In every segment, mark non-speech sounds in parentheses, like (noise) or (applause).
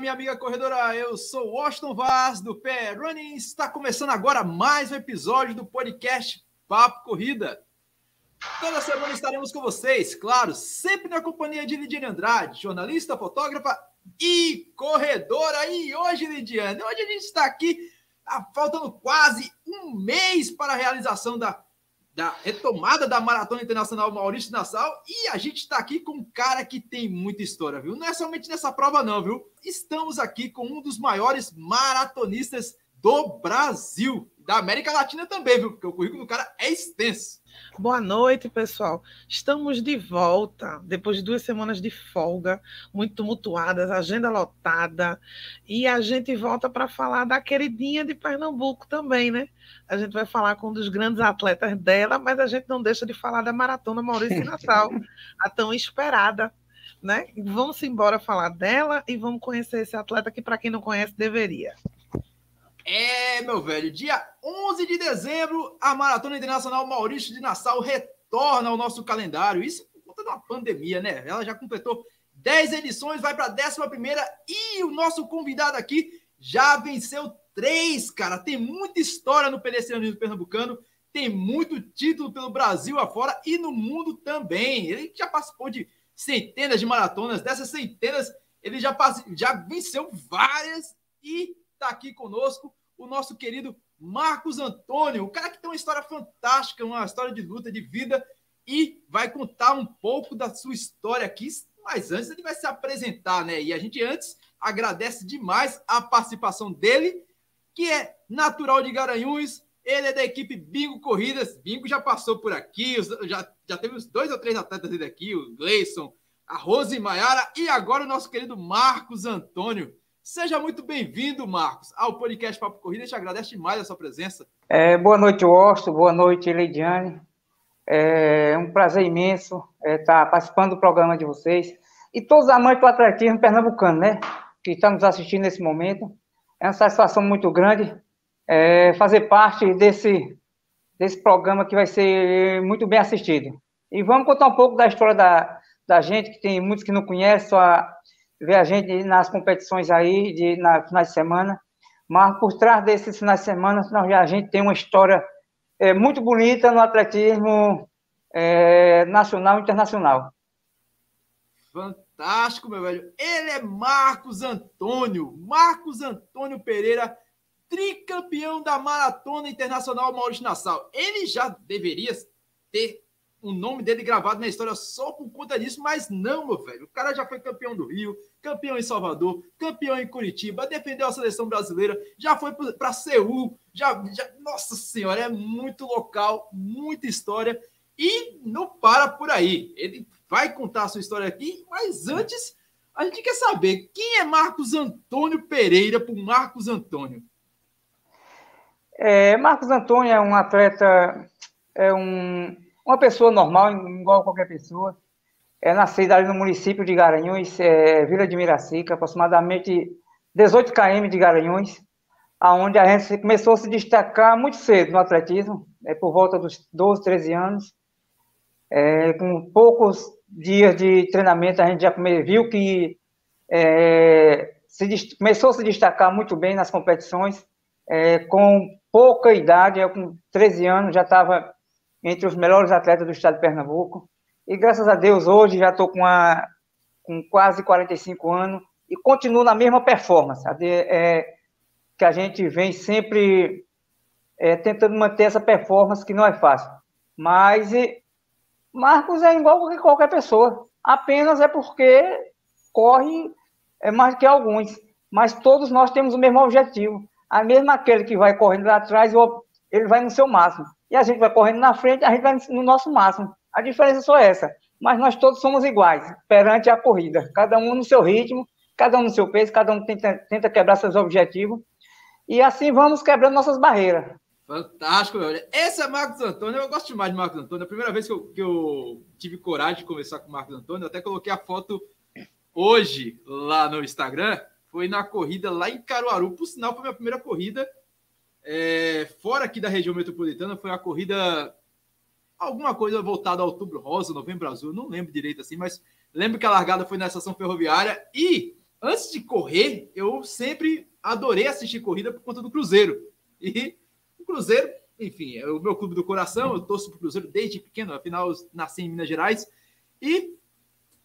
Minha amiga corredora. Eu sou Washington Vaz, do Pé Running. Está começando agora mais um episódio do podcast Papo Corrida. Toda semana estaremos com vocês, claro, sempre na companhia de Lidiane Andrade, jornalista, fotógrafa e corredora. E hoje, Lidiane, hoje a gente está aqui, tá faltando quase um mês para a realização da da retomada da Maratona Internacional Maurício Nassau e a gente está aqui com um cara que tem muita história, viu? Não é somente nessa prova, não, viu? Estamos aqui com um dos maiores maratonistas do Brasil, da América Latina também, viu? Porque o currículo do cara é extenso. Boa noite, pessoal. Estamos de volta depois de duas semanas de folga, muito tumultuadas, agenda lotada, e a gente volta para falar da queridinha de Pernambuco também, né? A gente vai falar com um dos grandes atletas dela, mas a gente não deixa de falar da maratona Maurício (laughs) Natal, a tão esperada. Né? Vamos embora falar dela e vamos conhecer esse atleta que, para quem não conhece, deveria. É, meu velho, dia 11 de dezembro, a Maratona Internacional Maurício de Nassau retorna ao nosso calendário. Isso por conta da pandemia, né? Ela já completou 10 edições, vai para a 11 e o nosso convidado aqui já venceu três, cara. Tem muita história no pedestrianismo pernambucano, tem muito título pelo Brasil afora e no mundo também. Ele já participou de centenas de maratonas, dessas centenas, ele já, já venceu várias e está aqui conosco o nosso querido Marcos Antônio, o cara que tem uma história fantástica, uma história de luta, de vida, e vai contar um pouco da sua história aqui. Mas antes ele vai se apresentar, né? E a gente antes agradece demais a participação dele, que é natural de Garanhuns, ele é da equipe Bingo Corridas. Bingo já passou por aqui, já, já teve os dois ou três atletas dele aqui, o Gleison, a Rose Maiara e agora o nosso querido Marcos Antônio. Seja muito bem-vindo, Marcos, ao podcast Papo Corrida. A gente agradece demais a sua presença. É, boa noite, Osto. Boa noite, Leidiane. É um prazer imenso é, estar participando do programa de vocês. E todos os amantes do atletismo pernambucano, né? Que estamos assistindo nesse momento. É uma satisfação muito grande é, fazer parte desse, desse programa que vai ser muito bem assistido. E vamos contar um pouco da história da, da gente, que tem muitos que não conhecem, só ver a gente nas competições aí, de, na finais de semana, mas por trás desses finais de semana, nós, a gente tem uma história é, muito bonita no atletismo é, nacional e internacional. Fantástico, meu velho. Ele é Marcos Antônio. Marcos Antônio Pereira, tricampeão da Maratona Internacional Maurício Nassau. Ele já deveria ter o nome dele gravado na história só por conta disso, mas não, meu velho. O cara já foi campeão do Rio, campeão em Salvador, campeão em Curitiba, defendeu a seleção brasileira, já foi para Seul, já, já, nossa senhora, é muito local, muita história e não para por aí. Ele vai contar a sua história aqui, mas antes a gente quer saber quem é Marcos Antônio Pereira por Marcos Antônio. É, Marcos Antônio é um atleta, é um uma pessoa normal, igual qualquer pessoa, é nascida ali no município de Garanhuns, é, Vila de Miracica, aproximadamente 18 km de Garanhuns, aonde a gente começou a se destacar muito cedo no atletismo, é, por volta dos 12, 13 anos. É, com poucos dias de treinamento, a gente já viu que é, se, começou a se destacar muito bem nas competições, é, com pouca idade, eu com 13 anos já estava entre os melhores atletas do estado de Pernambuco. E graças a Deus, hoje já estou com, com quase 45 anos e continuo na mesma performance. É, que a gente vem sempre é, tentando manter essa performance que não é fácil. Mas e, Marcos é igual que qualquer pessoa. Apenas é porque corre é mais que alguns. Mas todos nós temos o mesmo objetivo. A mesma aquele que vai correndo lá atrás, ele vai no seu máximo. E a gente vai correndo na frente, a gente vai no nosso máximo. A diferença só é essa. Mas nós todos somos iguais perante a corrida. Cada um no seu ritmo, cada um no seu peso, cada um tenta, tenta quebrar seus objetivos. E assim vamos quebrando nossas barreiras. Fantástico, meu. Esse é Marcos Antônio. Eu gosto demais de Marcos Antônio. A primeira vez que eu, que eu tive coragem de conversar com o Marcos Antônio, eu até coloquei a foto hoje lá no Instagram. Foi na corrida lá em Caruaru. Por sinal, foi minha primeira corrida é, fora aqui da região metropolitana. Foi a corrida, alguma coisa voltada a outubro rosa, novembro azul. Não lembro direito assim, mas lembro que a largada foi na estação ferroviária. E antes de correr, eu sempre adorei assistir corrida por conta do Cruzeiro. E Cruzeiro, enfim, é o meu clube do coração, eu torço para o Cruzeiro desde pequeno, afinal, nasci em Minas Gerais. E,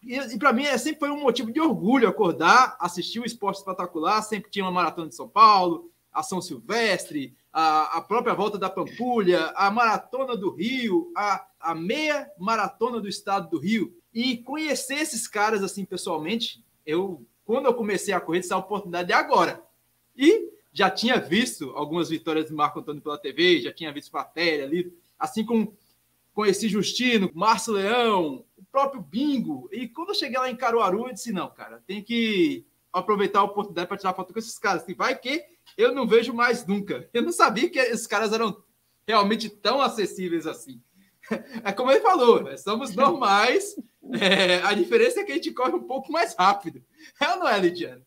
e, e para mim é, sempre foi um motivo de orgulho acordar, assistir o esporte espetacular, sempre tinha uma maratona de São Paulo, a São Silvestre, a, a própria volta da Pampulha, a maratona do Rio, a, a meia maratona do estado do Rio. E conhecer esses caras assim pessoalmente, eu quando eu comecei a correr, essa oportunidade é agora. E já tinha visto algumas vitórias de Marco Antônio pela TV, já tinha visto matéria ali, assim como conheci Justino, Márcio Leão, o próprio Bingo. E quando eu cheguei lá em Caruaru, eu disse: não, cara, tem que aproveitar a oportunidade para tirar foto com esses caras. Assim, vai que eu não vejo mais nunca. Eu não sabia que esses caras eram realmente tão acessíveis assim. É como ele falou, né? somos normais, (laughs) é, a diferença é que a gente corre um pouco mais rápido. É ou não é, Lidiane?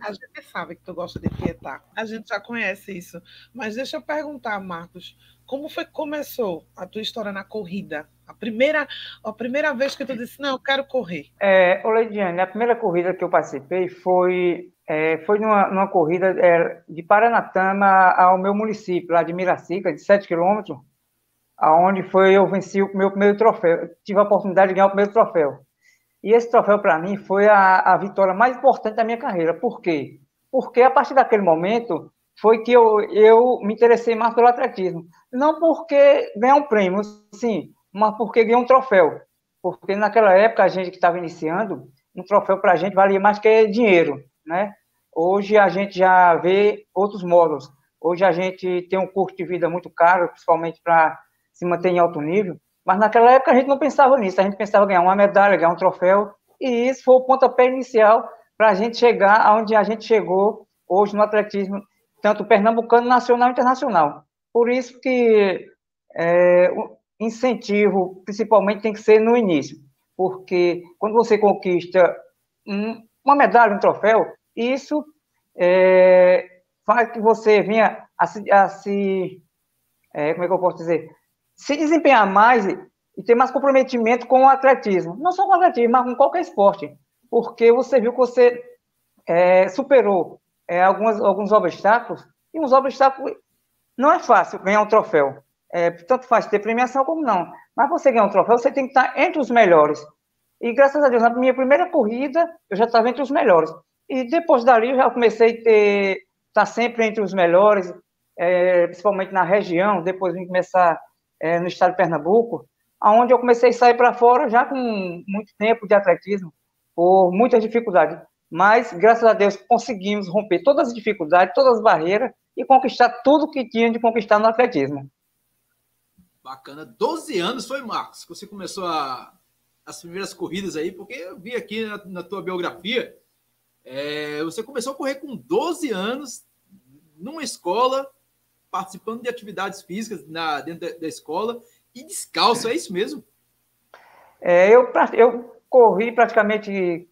A gente sabe que tu gosta de quietar. A gente já conhece isso. Mas deixa eu perguntar, Marcos, como foi que começou a tua história na corrida? A primeira, a primeira vez que tu disse, não, eu quero correr. É, Leidiane, a primeira corrida que eu participei foi, é, foi numa, numa corrida é, de Paranatama ao meu município, lá de Miracica, de 7 quilômetros, aonde foi eu venci o meu primeiro troféu. Tive a oportunidade de ganhar o primeiro troféu. E esse troféu, para mim, foi a, a vitória mais importante da minha carreira. Por quê? Porque a partir daquele momento foi que eu, eu me interessei mais pelo atletismo. Não porque ganhar um prêmio, sim, mas porque ganhar um troféu. Porque naquela época, a gente que estava iniciando, um troféu para a gente valia mais que dinheiro, né? Hoje a gente já vê outros modos. Hoje a gente tem um custo de vida muito caro, principalmente para se manter em alto nível. Mas naquela época a gente não pensava nisso, a gente pensava em ganhar uma medalha, ganhar um troféu, e isso foi o pontapé inicial para a gente chegar aonde a gente chegou hoje no atletismo, tanto pernambucano, nacional e internacional. Por isso que é, o incentivo, principalmente, tem que ser no início, porque quando você conquista um, uma medalha, um troféu, isso é, faz que você venha a se, a se é, como é que eu posso dizer, se desempenhar mais e ter mais comprometimento com o atletismo. Não só com o atletismo, mas com qualquer esporte. Porque você viu que você é, superou é, alguns, alguns obstáculos, e uns obstáculos não é fácil ganhar um troféu. É, tanto faz ter premiação como não. Mas você ganhar um troféu, você tem que estar entre os melhores. E graças a Deus, na minha primeira corrida, eu já estava entre os melhores. E depois dali, eu já comecei a ter, estar sempre entre os melhores, é, principalmente na região. Depois vim começar é, no estado de Pernambuco, onde eu comecei a sair para fora já com muito tempo de atletismo, por muitas dificuldades. Mas, graças a Deus, conseguimos romper todas as dificuldades, todas as barreiras e conquistar tudo que tinha de conquistar no atletismo. Bacana. 12 anos foi, Marcos, que você começou a, as primeiras corridas aí, porque eu vi aqui na, na tua biografia, é, você começou a correr com 12 anos numa escola participando de atividades físicas na, dentro da, da escola e descalço, é isso mesmo? É, eu, eu corri praticamente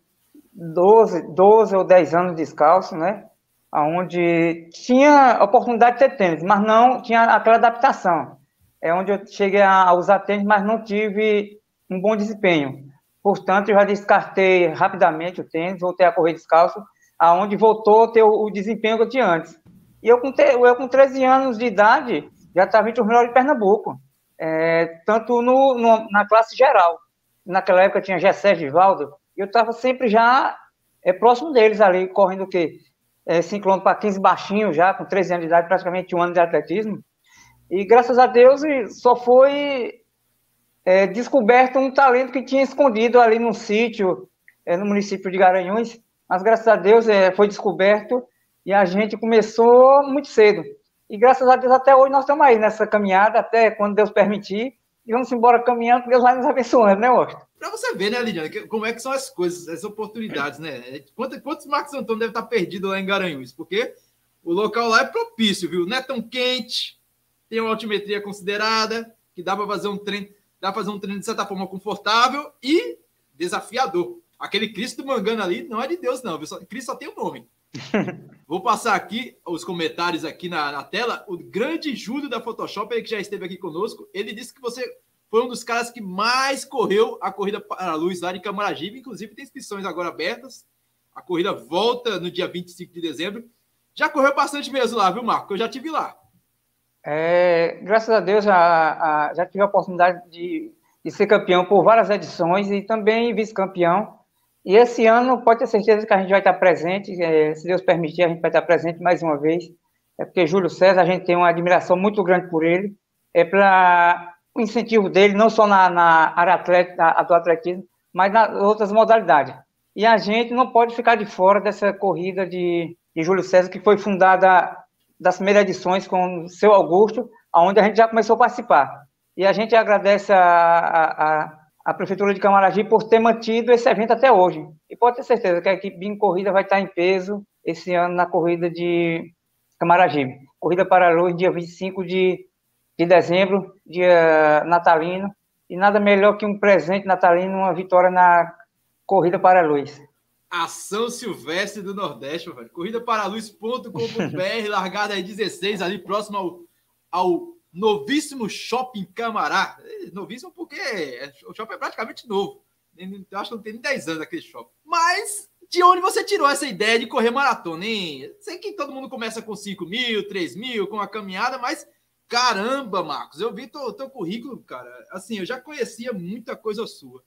12, 12 ou 10 anos descalço, né? Onde tinha oportunidade de ter tênis, mas não tinha aquela adaptação. É onde eu cheguei a usar tênis, mas não tive um bom desempenho. Portanto, eu já descartei rapidamente o tênis, voltei a correr descalço, aonde voltou a ter o, desempenho que eu tinha antes. E eu com, eu, com 13 anos de idade, já estava entre os melhores de Pernambuco, é, tanto no, no, na classe geral. Naquela época tinha Gessé Vivaldo, e eu estava sempre já é, próximo deles ali, correndo o quê? É, 5 km para 15 baixinho já, com 13 anos de idade, praticamente um ano de atletismo. E graças a Deus só foi é, descoberto um talento que tinha escondido ali num sítio, é, no município de Garanhuns, mas graças a Deus é, foi descoberto e a gente começou muito cedo. E graças a Deus até hoje nós estamos aí nessa caminhada, até quando Deus permitir. E vamos embora caminhando, Deus vai nos abençoando, né, Washington? Para você ver, né, Lidiane, como é que são as coisas, as oportunidades, né? Quantos, quantos Marcos Antônio deve estar perdido lá em Garanhuns? Porque o local lá é propício, viu? Não é tão quente, tem uma altimetria considerada, que dá para fazer um treino, dá para fazer um treino de certa forma confortável e desafiador. Aquele Cristo do ali não é de Deus, não, viu? Cristo só tem o um nome. (laughs) Vou passar aqui os comentários aqui na, na, tela. O grande Júlio da Photoshop, ele que já esteve aqui conosco, ele disse que você foi um dos caras que mais correu a corrida para a luz lá de Camaragibe. Inclusive, tem inscrições agora abertas. A corrida volta no dia 25 de dezembro. Já correu bastante mesmo lá, viu, Marco? Eu já tive lá. É, graças a Deus já, já tive a oportunidade de, de ser campeão por várias edições e também vice-campeão. E esse ano pode ter certeza que a gente vai estar presente, é, se Deus permitir, a gente vai estar presente mais uma vez. É porque Júlio César, a gente tem uma admiração muito grande por ele. É para o incentivo dele, não só na, na área atleta, do atletismo, mas nas outras modalidades. E a gente não pode ficar de fora dessa corrida de, de Júlio César, que foi fundada das primeiras edições com o seu Augusto, onde a gente já começou a participar. E a gente agradece a, a, a Prefeitura de Camaragibe por ter mantido esse evento até hoje. E pode ter certeza que a equipe BIM Corrida vai estar em peso esse ano na corrida de Camaragibe. Corrida para a luz, dia 25 de de dezembro, dia natalino, e nada melhor que um presente natalino, uma vitória na Corrida para a Luz. Ação Silvestre do Nordeste, velho. Corrida para a luz.com.br, (laughs) largada aí 16, ali próximo ao, ao novíssimo Shopping Camará. É, novíssimo porque o shopping é praticamente novo. Eu acho que não tem nem 10 anos aquele shopping. Mas de onde você tirou essa ideia de correr maratona, hein? Sei que todo mundo começa com 5 mil, 3 mil, com a caminhada, mas Caramba, Marcos, eu vi teu, teu currículo, cara. Assim, eu já conhecia muita coisa sua.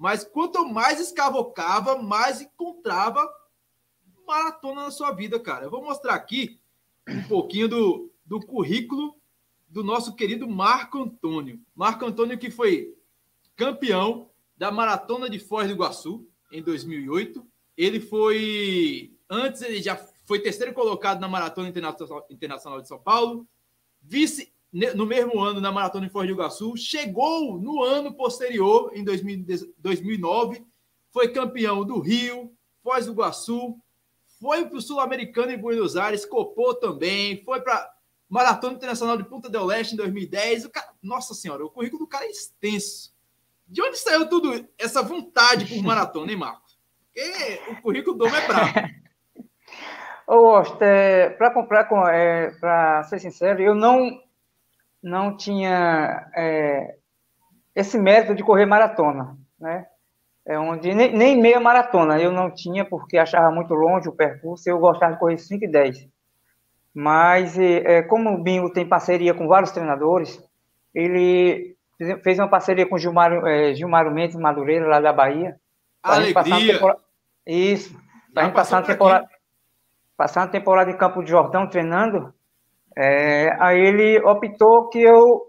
Mas quanto mais escavocava, mais encontrava maratona na sua vida, cara. Eu vou mostrar aqui um pouquinho do, do currículo do nosso querido Marco Antônio. Marco Antônio que foi campeão da Maratona de Foz do Iguaçu em 2008. Ele foi antes ele já foi terceiro colocado na Maratona Internacional de São Paulo, vice no mesmo ano na Maratona de Foz do Iguaçu, chegou no ano posterior, em 2009, foi campeão do Rio, Foz do Iguaçu, foi para o Sul-Americano em Buenos Aires, copou também, foi para Maratona Internacional de Punta del Leste em 2010. O cara, nossa senhora, o currículo do cara é extenso. De onde saiu tudo essa vontade por maratona, hein, Marcos? Porque o currículo do homem é brabo. (laughs) Ô, é, para comprar, é, para ser sincero, eu não não tinha é, esse método de correr maratona, né? É onde nem, nem, meia maratona eu não tinha porque achava muito longe o percurso. Eu gostava de correr 5 e 10. Mas é, como o Bingo tem parceria com vários treinadores, ele fez uma parceria com Gilmar, é, Gilmar Mendes Madureira lá da Bahia. Alegria. Temporada... Isso. Para a gente passar uma temporada passar uma temporada em Campo de Jordão treinando, é, aí ele optou que eu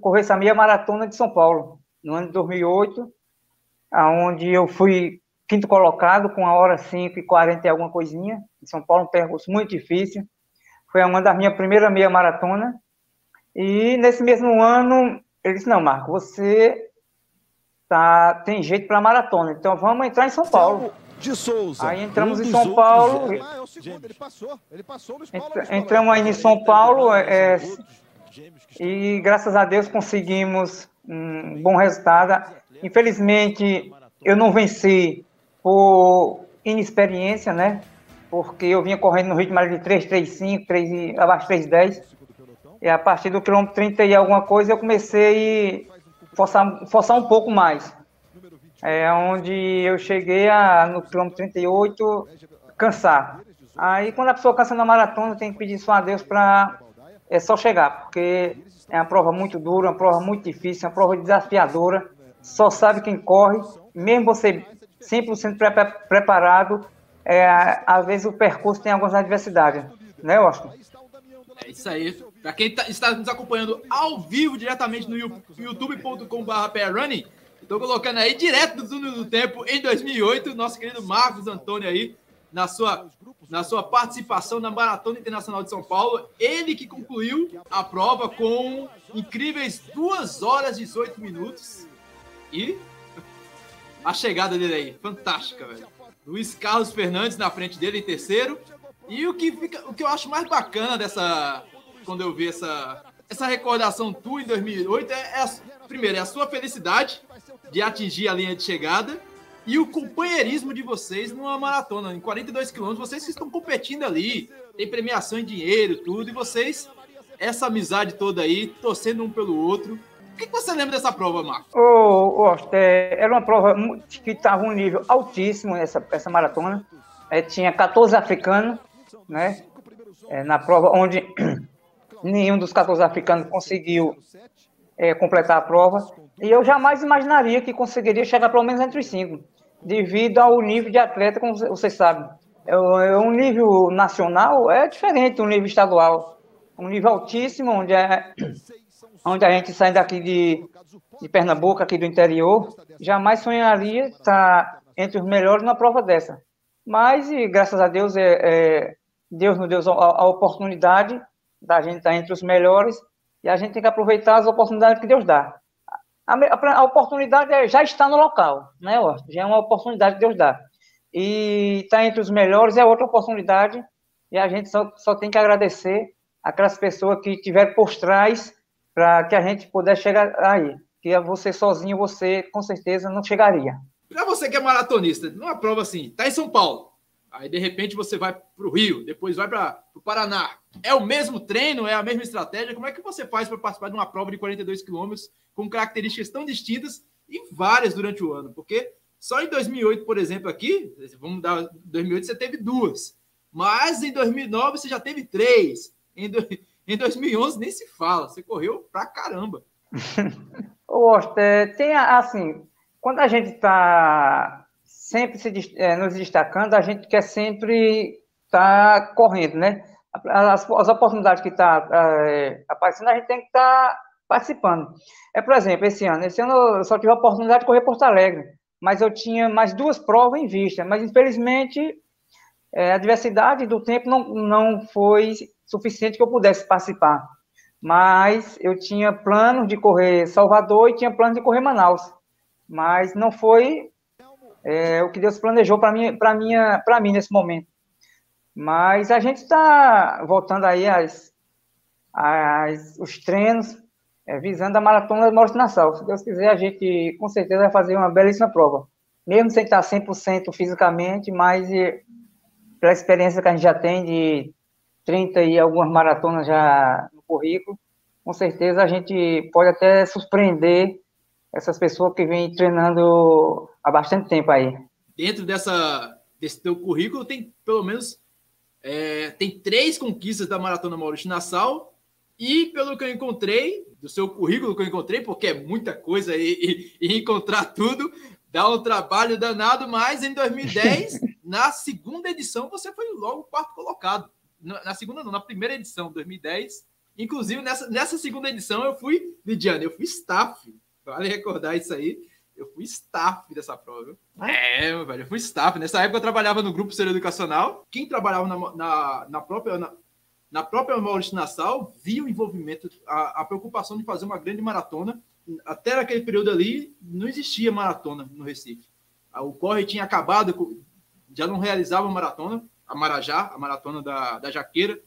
corresse, a minha maratona de São Paulo, no ano de 2008, aonde eu fui quinto colocado com a hora 5 e 40 e alguma coisinha, em São Paulo, um percurso muito difícil, foi uma das minhas primeiras meia maratona, e nesse mesmo ano, ele disse, não, Marco, você tá, tem jeito para maratona, então vamos entrar em São Paulo de Souza. Aí entramos um em São Paulo. Ah, é o segundo, ele passou. Ele passou no Entra, Entramos aí em São Paulo é, e graças a Deus conseguimos um bom resultado. Infelizmente, eu não venci por inexperiência, né? Porque eu vinha correndo no ritmo de 3,35, 3, abaixo de 3,10. E a partir do quilômetro 30 e alguma coisa, eu comecei a forçar, forçar um pouco mais é onde eu cheguei a, no quilômetro 38 cansar. Aí quando a pessoa cansa na maratona, tem que pedir só a Deus para é só chegar, porque é uma prova muito dura, uma prova muito difícil, uma prova desafiadora. Só sabe quem corre, mesmo você 100% pre preparado, é, às vezes o percurso tem algumas adversidades, né, Austin? É isso aí. Para quem tá, está nos acompanhando ao vivo diretamente no youtube.com/running Estou colocando aí direto do túnel do tempo em 2008, nosso querido Marcos Antônio aí, na sua na sua participação na Maratona Internacional de São Paulo. Ele que concluiu a prova com incríveis 2 horas e 18 minutos. E a chegada dele aí, fantástica, velho. Luiz Carlos Fernandes na frente dele em terceiro. E o que, fica, o que eu acho mais bacana dessa. Quando eu vi essa, essa recordação tua em 2008 é, é a, primeiro, é a sua felicidade de atingir a linha de chegada e o companheirismo de vocês numa maratona. Em 42 quilômetros, vocês estão competindo ali, tem premiação em dinheiro, tudo, e vocês, essa amizade toda aí, torcendo um pelo outro. O que, você lembra dessa prova, Marcos? Ô, oh, é, era uma prova que estava um nível altíssimo essa, essa maratona. É, tinha 14 africanos, né? É, na prova, onde (clears throat) nenhum dos 14 africanos conseguiu é, completar a prova. E eu jamais imaginaria que conseguiria chegar pelo menos entre os cinco devido ao nível de atleta, como vocês sabem. É, é um nível nacional é diferente do nível estadual. Um nível altíssimo, onde, é, (coughs) onde a gente sai daqui de, de Pernambuco, aqui do interior, jamais sonharia estar entre os melhores na prova dessa. Mas, e, graças a Deus, é, é, Deus nos deu a, a oportunidade da gente estar entre os melhores e a gente tem que aproveitar as oportunidades que Deus dá a, a, oportunidade é, já está no local, né, Já é uma oportunidade que Deus dá. E estar tá entre os melhores é outra oportunidade, e a gente só, só tem que agradecer aquelas pessoas que tiveram por trás para que a gente pudesse chegar aí. Que você sozinho, você com certeza não chegaria. Para você que é maratonista, numa prova assim, tá em São Paulo, aí de repente você vai para o Rio, depois vai para o Paraná. É o mesmo treino, é a mesma estratégia? Como é que você faz para participar de uma prova de 42 quilômetros com características tão distintas e várias durante o ano, porque só em 2008, por exemplo, aqui, vamos dar 2008 você teve duas, mas em 2009 você já teve três, em, do, (laughs) em 2011 nem se fala, você correu pra caramba. (laughs) Ô, tem assim, quando a gente está sempre se, é, nos destacando, a gente quer sempre estar tá correndo, né? As, as oportunidades que estão tá, é, aparecendo, a gente tem que estar tá participando. É, por exemplo, esse ano, esse ano eu só tive a oportunidade de correr Porto Alegre, mas eu tinha mais duas provas em vista, mas infelizmente é, a diversidade do tempo não, não foi suficiente que eu pudesse participar. Mas eu tinha plano de correr Salvador e tinha plano de correr Manaus, mas não foi é, o que Deus planejou para mim, para minha, para mim nesse momento. Mas a gente está voltando aí às, os treinos, é, visando a maratona de Maurício Nassau. Se Deus quiser, a gente com certeza vai fazer uma belíssima prova. Mesmo sem estar 100% fisicamente, mas e, pela experiência que a gente já tem de 30 e algumas maratonas já no currículo, com certeza a gente pode até surpreender essas pessoas que vêm treinando há bastante tempo aí. Dentro dessa, desse teu currículo tem pelo menos é, tem três conquistas da Maratona Maurício Nassau e pelo que eu encontrei, do seu currículo que eu encontrei, porque é muita coisa e, e, e encontrar tudo dá um trabalho danado, mas em 2010, (laughs) na segunda edição, você foi logo quarto colocado. Na segunda, não, na primeira edição, 2010. Inclusive, nessa, nessa segunda edição, eu fui, Lidiane, eu fui staff. Vale recordar isso aí. Eu fui staff dessa prova. É, meu velho, eu fui staff. Nessa época eu trabalhava no grupo Ser Educacional. Quem trabalhava na, na, na própria. Na, na própria Maurício Nassau, via o envolvimento, a, a, preocupação de fazer uma grande maratona. Até naquele período ali, não existia maratona no Recife. O Corre tinha acabado, já não realizava maratona, a Marajá, a maratona da, da Jaqueira,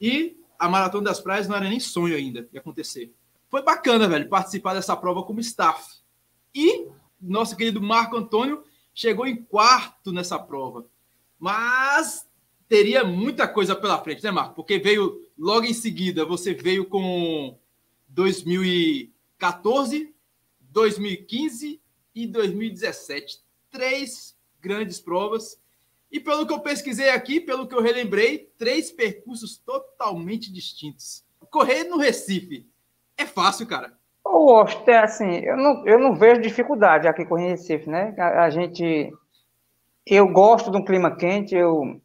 e a Maratona das Praias não era nem sonho ainda de acontecer. Foi bacana, velho, participar dessa prova como staff. E nosso querido Marco Antônio chegou em quarto nessa prova. Mas teria muita coisa pela frente, né, Marco? Porque veio logo em seguida, você veio com 2014, 2015 e 2017. Três grandes provas. E pelo que eu pesquisei aqui, pelo que eu relembrei, três percursos totalmente distintos. Correr no Recife é fácil, cara. Ô, é assim, eu não, eu não vejo dificuldade aqui com o Recife, né? A, a gente. Eu gosto de um clima quente, eu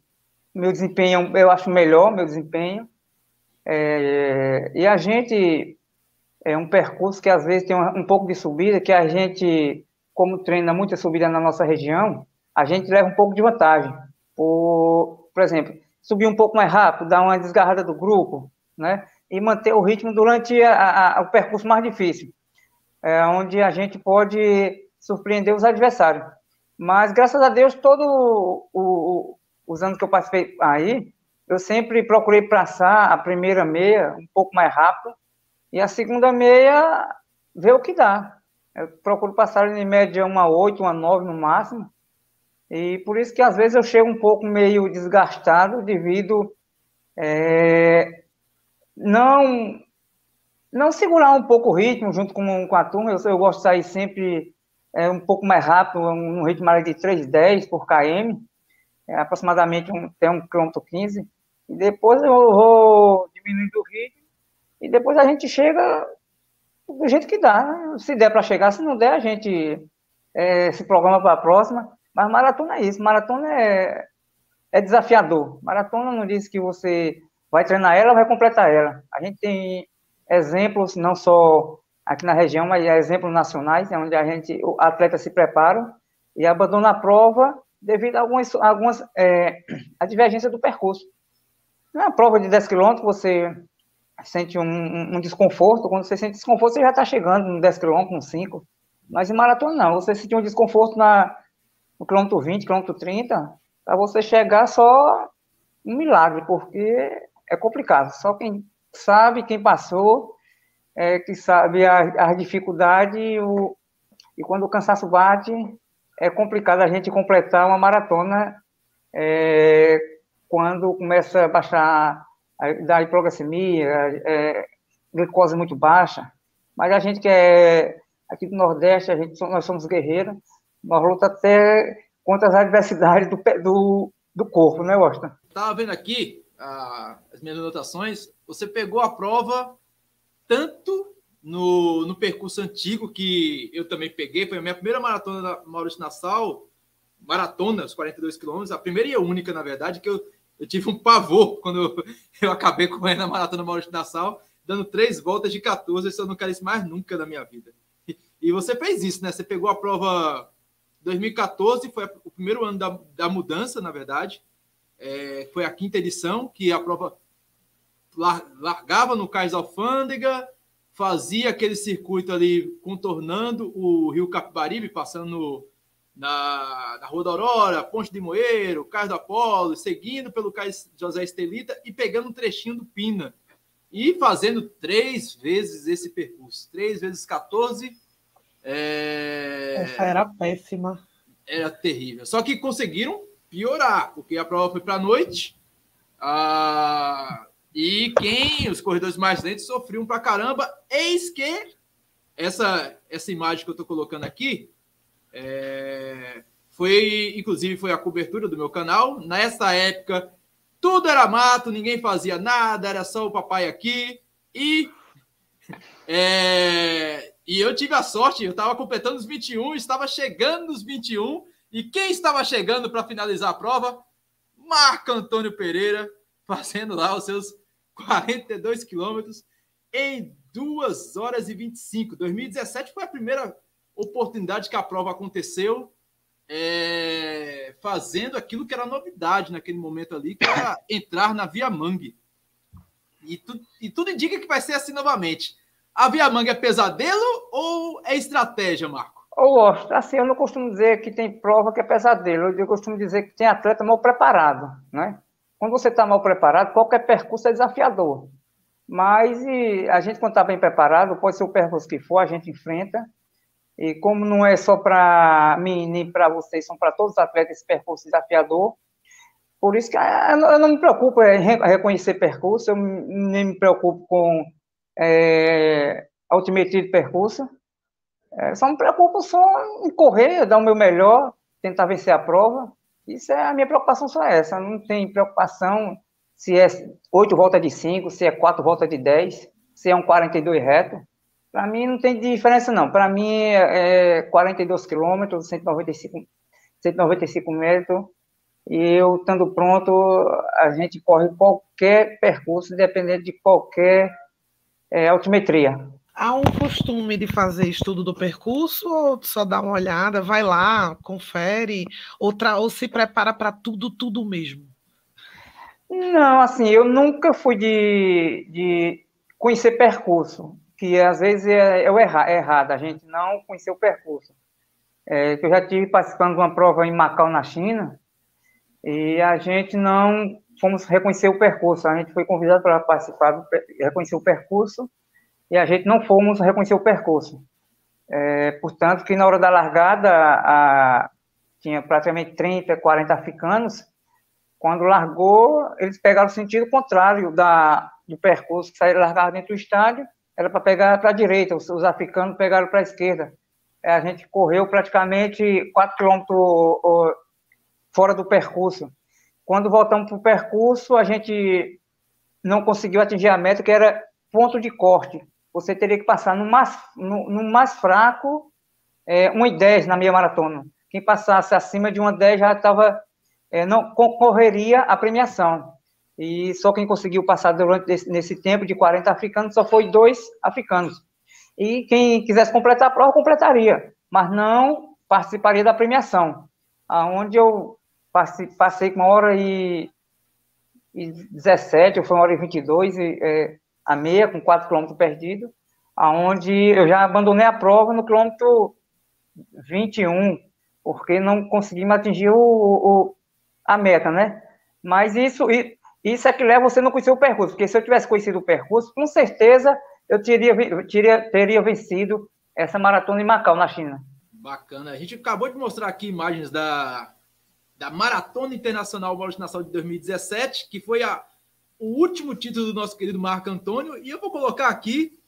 meu desempenho, eu acho melhor meu desempenho. É, e a gente é um percurso que às vezes tem um, um, pouco de subida, que a gente, como treina muita subida na nossa região, a gente leva um pouco de vantagem. Por, por exemplo, subir um pouco mais rápido, dar uma desgarrada do grupo, né? E manter o ritmo durante a, a, o percurso mais difícil, é, onde a gente pode surpreender os adversários. Mas, graças a Deus, todos os anos que eu participei aí, eu sempre procurei passar a primeira meia um pouco mais rápido e a segunda meia ver o que dá. Eu procuro passar em média uma 8, uma 9 no máximo. E por isso que às vezes eu chego um pouco meio desgastado devido é, não não segurar um pouco o ritmo junto com, com a turma. Eu, eu gosto de sair sempre é, um pouco mais rápido, um, um ritmo de 3,10 por km, é, aproximadamente um, até um km 15. E depois eu vou diminuindo o ritmo e depois a gente chega do jeito que dá. Se der para chegar, se não der, a gente é, se programa para a próxima. Mas maratona é isso, maratona é, é desafiador. Maratona não diz que você vai treinar ela, vai completar ela. A gente tem exemplos, não só aqui na região, mas exemplos nacionais, onde a gente, o atleta se prepara e abandona a prova devido a algumas, algumas é, a divergência do percurso. Na prova de 10 km, você sente um, um, desconforto. Quando você sente desconforto, você já está chegando no 10 km, com 5. Mas em maratona, não. Você sente um desconforto na, no quilômetro 20, quilômetro 30, para você chegar só um milagre, porque é complicado. Só quem sabe, quem passou, é, que sabe a, a dificuldade e, e quando o cansaço bate, é complicado a gente completar uma maratona é, quando começa a baixar da hipoglicemia, é, glicose muito baixa, mas a gente que é aqui do Nordeste, a gente, nós somos guerreiros, nós lutamos até contra as adversidades do, do, do corpo, né, Washington? Estava vendo aqui ah, as minhas anotações, você pegou a prova tanto no, no percurso antigo, que eu também peguei, foi a minha primeira maratona da Maurício Nassau, maratona, os 42 quilômetros, a primeira e a única, na verdade, que eu eu tive um pavor (laughs) quando eu, eu acabei correndo a maratona Maurício Nassau, dando três voltas de 14. Isso eu não quero isso mais nunca na minha vida. E, e você fez isso, né? Você pegou a prova 2014, foi o primeiro ano da, da mudança, na verdade. É, foi a quinta edição, que a prova largava no Cais Alfândega, fazia aquele circuito ali contornando o Rio Capibaribe, passando na, na Rua da Aurora, Ponte de Moeiro, Cais do Apolo, seguindo pelo Cais José Estelita e pegando um trechinho do Pina. E fazendo três vezes esse percurso. Três vezes 14. É... Essa era péssima. Era terrível. Só que conseguiram piorar, porque a prova foi para a noite. Ah, e quem, os corredores mais lentos, sofriam para caramba. Eis que essa, essa imagem que eu estou colocando aqui é, foi, inclusive, foi a cobertura do meu canal. Nessa época, tudo era mato, ninguém fazia nada, era só o papai aqui. E, é, e eu tive a sorte, eu estava completando os 21, estava chegando nos 21. E quem estava chegando para finalizar a prova? Marco Antônio Pereira, fazendo lá os seus 42 quilômetros em 2 horas e 25. 2017 foi a primeira oportunidade que a prova aconteceu é, fazendo aquilo que era novidade naquele momento ali, que era (coughs) entrar na Via Mangue. E, tu, e tudo indica que vai ser assim novamente. A Via Mangue é pesadelo ou é estratégia, Marco? Ô, assim, eu não costumo dizer que tem prova que é pesadelo, eu costumo dizer que tem atleta mal preparado, né? Quando você está mal preparado, qualquer percurso é desafiador. Mas a gente, quando está bem preparado, pode ser o percurso que for, a gente enfrenta e como não é só para mim nem para vocês, são para todos os atletas esse percurso desafiador. Por isso que ah, eu não me preocupo em reconhecer percurso, eu nem me preocupo com é, altimetria de percurso. É, só me preocupo só em correr, dar o meu melhor, tentar vencer a prova. Isso é a minha preocupação só é essa. Não tem preocupação se é oito voltas de cinco, se é quatro voltas de dez, se é um 42 reto. Para mim não tem diferença, não. Para mim é 42 quilômetros, 195, 195 metros. E eu, estando pronto, a gente corre qualquer percurso, dependendo de qualquer é, altimetria. Há um costume de fazer estudo do percurso ou só dá uma olhada, vai lá, confere, ou, ou se prepara para tudo, tudo mesmo? Não, assim, eu nunca fui de, de conhecer percurso, que às vezes é, é, erra, é errado, a gente não conhecer o percurso. É, eu já tive participando de uma prova em Macau, na China, e a gente não fomos reconhecer o percurso. A gente foi convidado para participar, reconhecer o percurso, e a gente não fomos reconhecer o percurso. É, portanto, que na hora da largada, a, tinha praticamente 30, 40 africanos. Quando largou, eles pegaram o sentido contrário da, do percurso que saíram largar dentro do estádio, era para pegar para a direita, os, os, africanos pegaram para a esquerda. É, a gente correu praticamente 4 quilômetros fora do percurso. Quando voltamos para o percurso, a gente não conseguiu atingir a meta, que era ponto de corte. Você teria que passar no mais, no, no mais fraco, é, 1,10 na meia maratona. Quem passasse acima de 1,10 já estava, é, não concorreria à premiação. E só quem conseguiu passar durante esse, nesse tempo de 40 africanos só foi dois africanos. E quem quisesse completar a prova, completaria, mas não participaria da premiação. Aonde eu passei com uma hora e, e 17, ou foi uma hora e 22, e, é, a meia, com 4 quilômetros perdidos, aonde eu já abandonei a prova no quilômetro 21, porque não conseguimos atingir o, o, a meta, né? Mas isso, isso é que leva você não conhecer o percurso, porque se eu tivesse conhecido o percurso, com certeza eu teria, teria, teria vencido essa maratona em Macau, na China. Bacana. A gente acabou de mostrar aqui imagens da, da Maratona Internacional Nassau de 2017, que foi a, o último título do nosso querido Marco Antônio, e eu vou colocar aqui,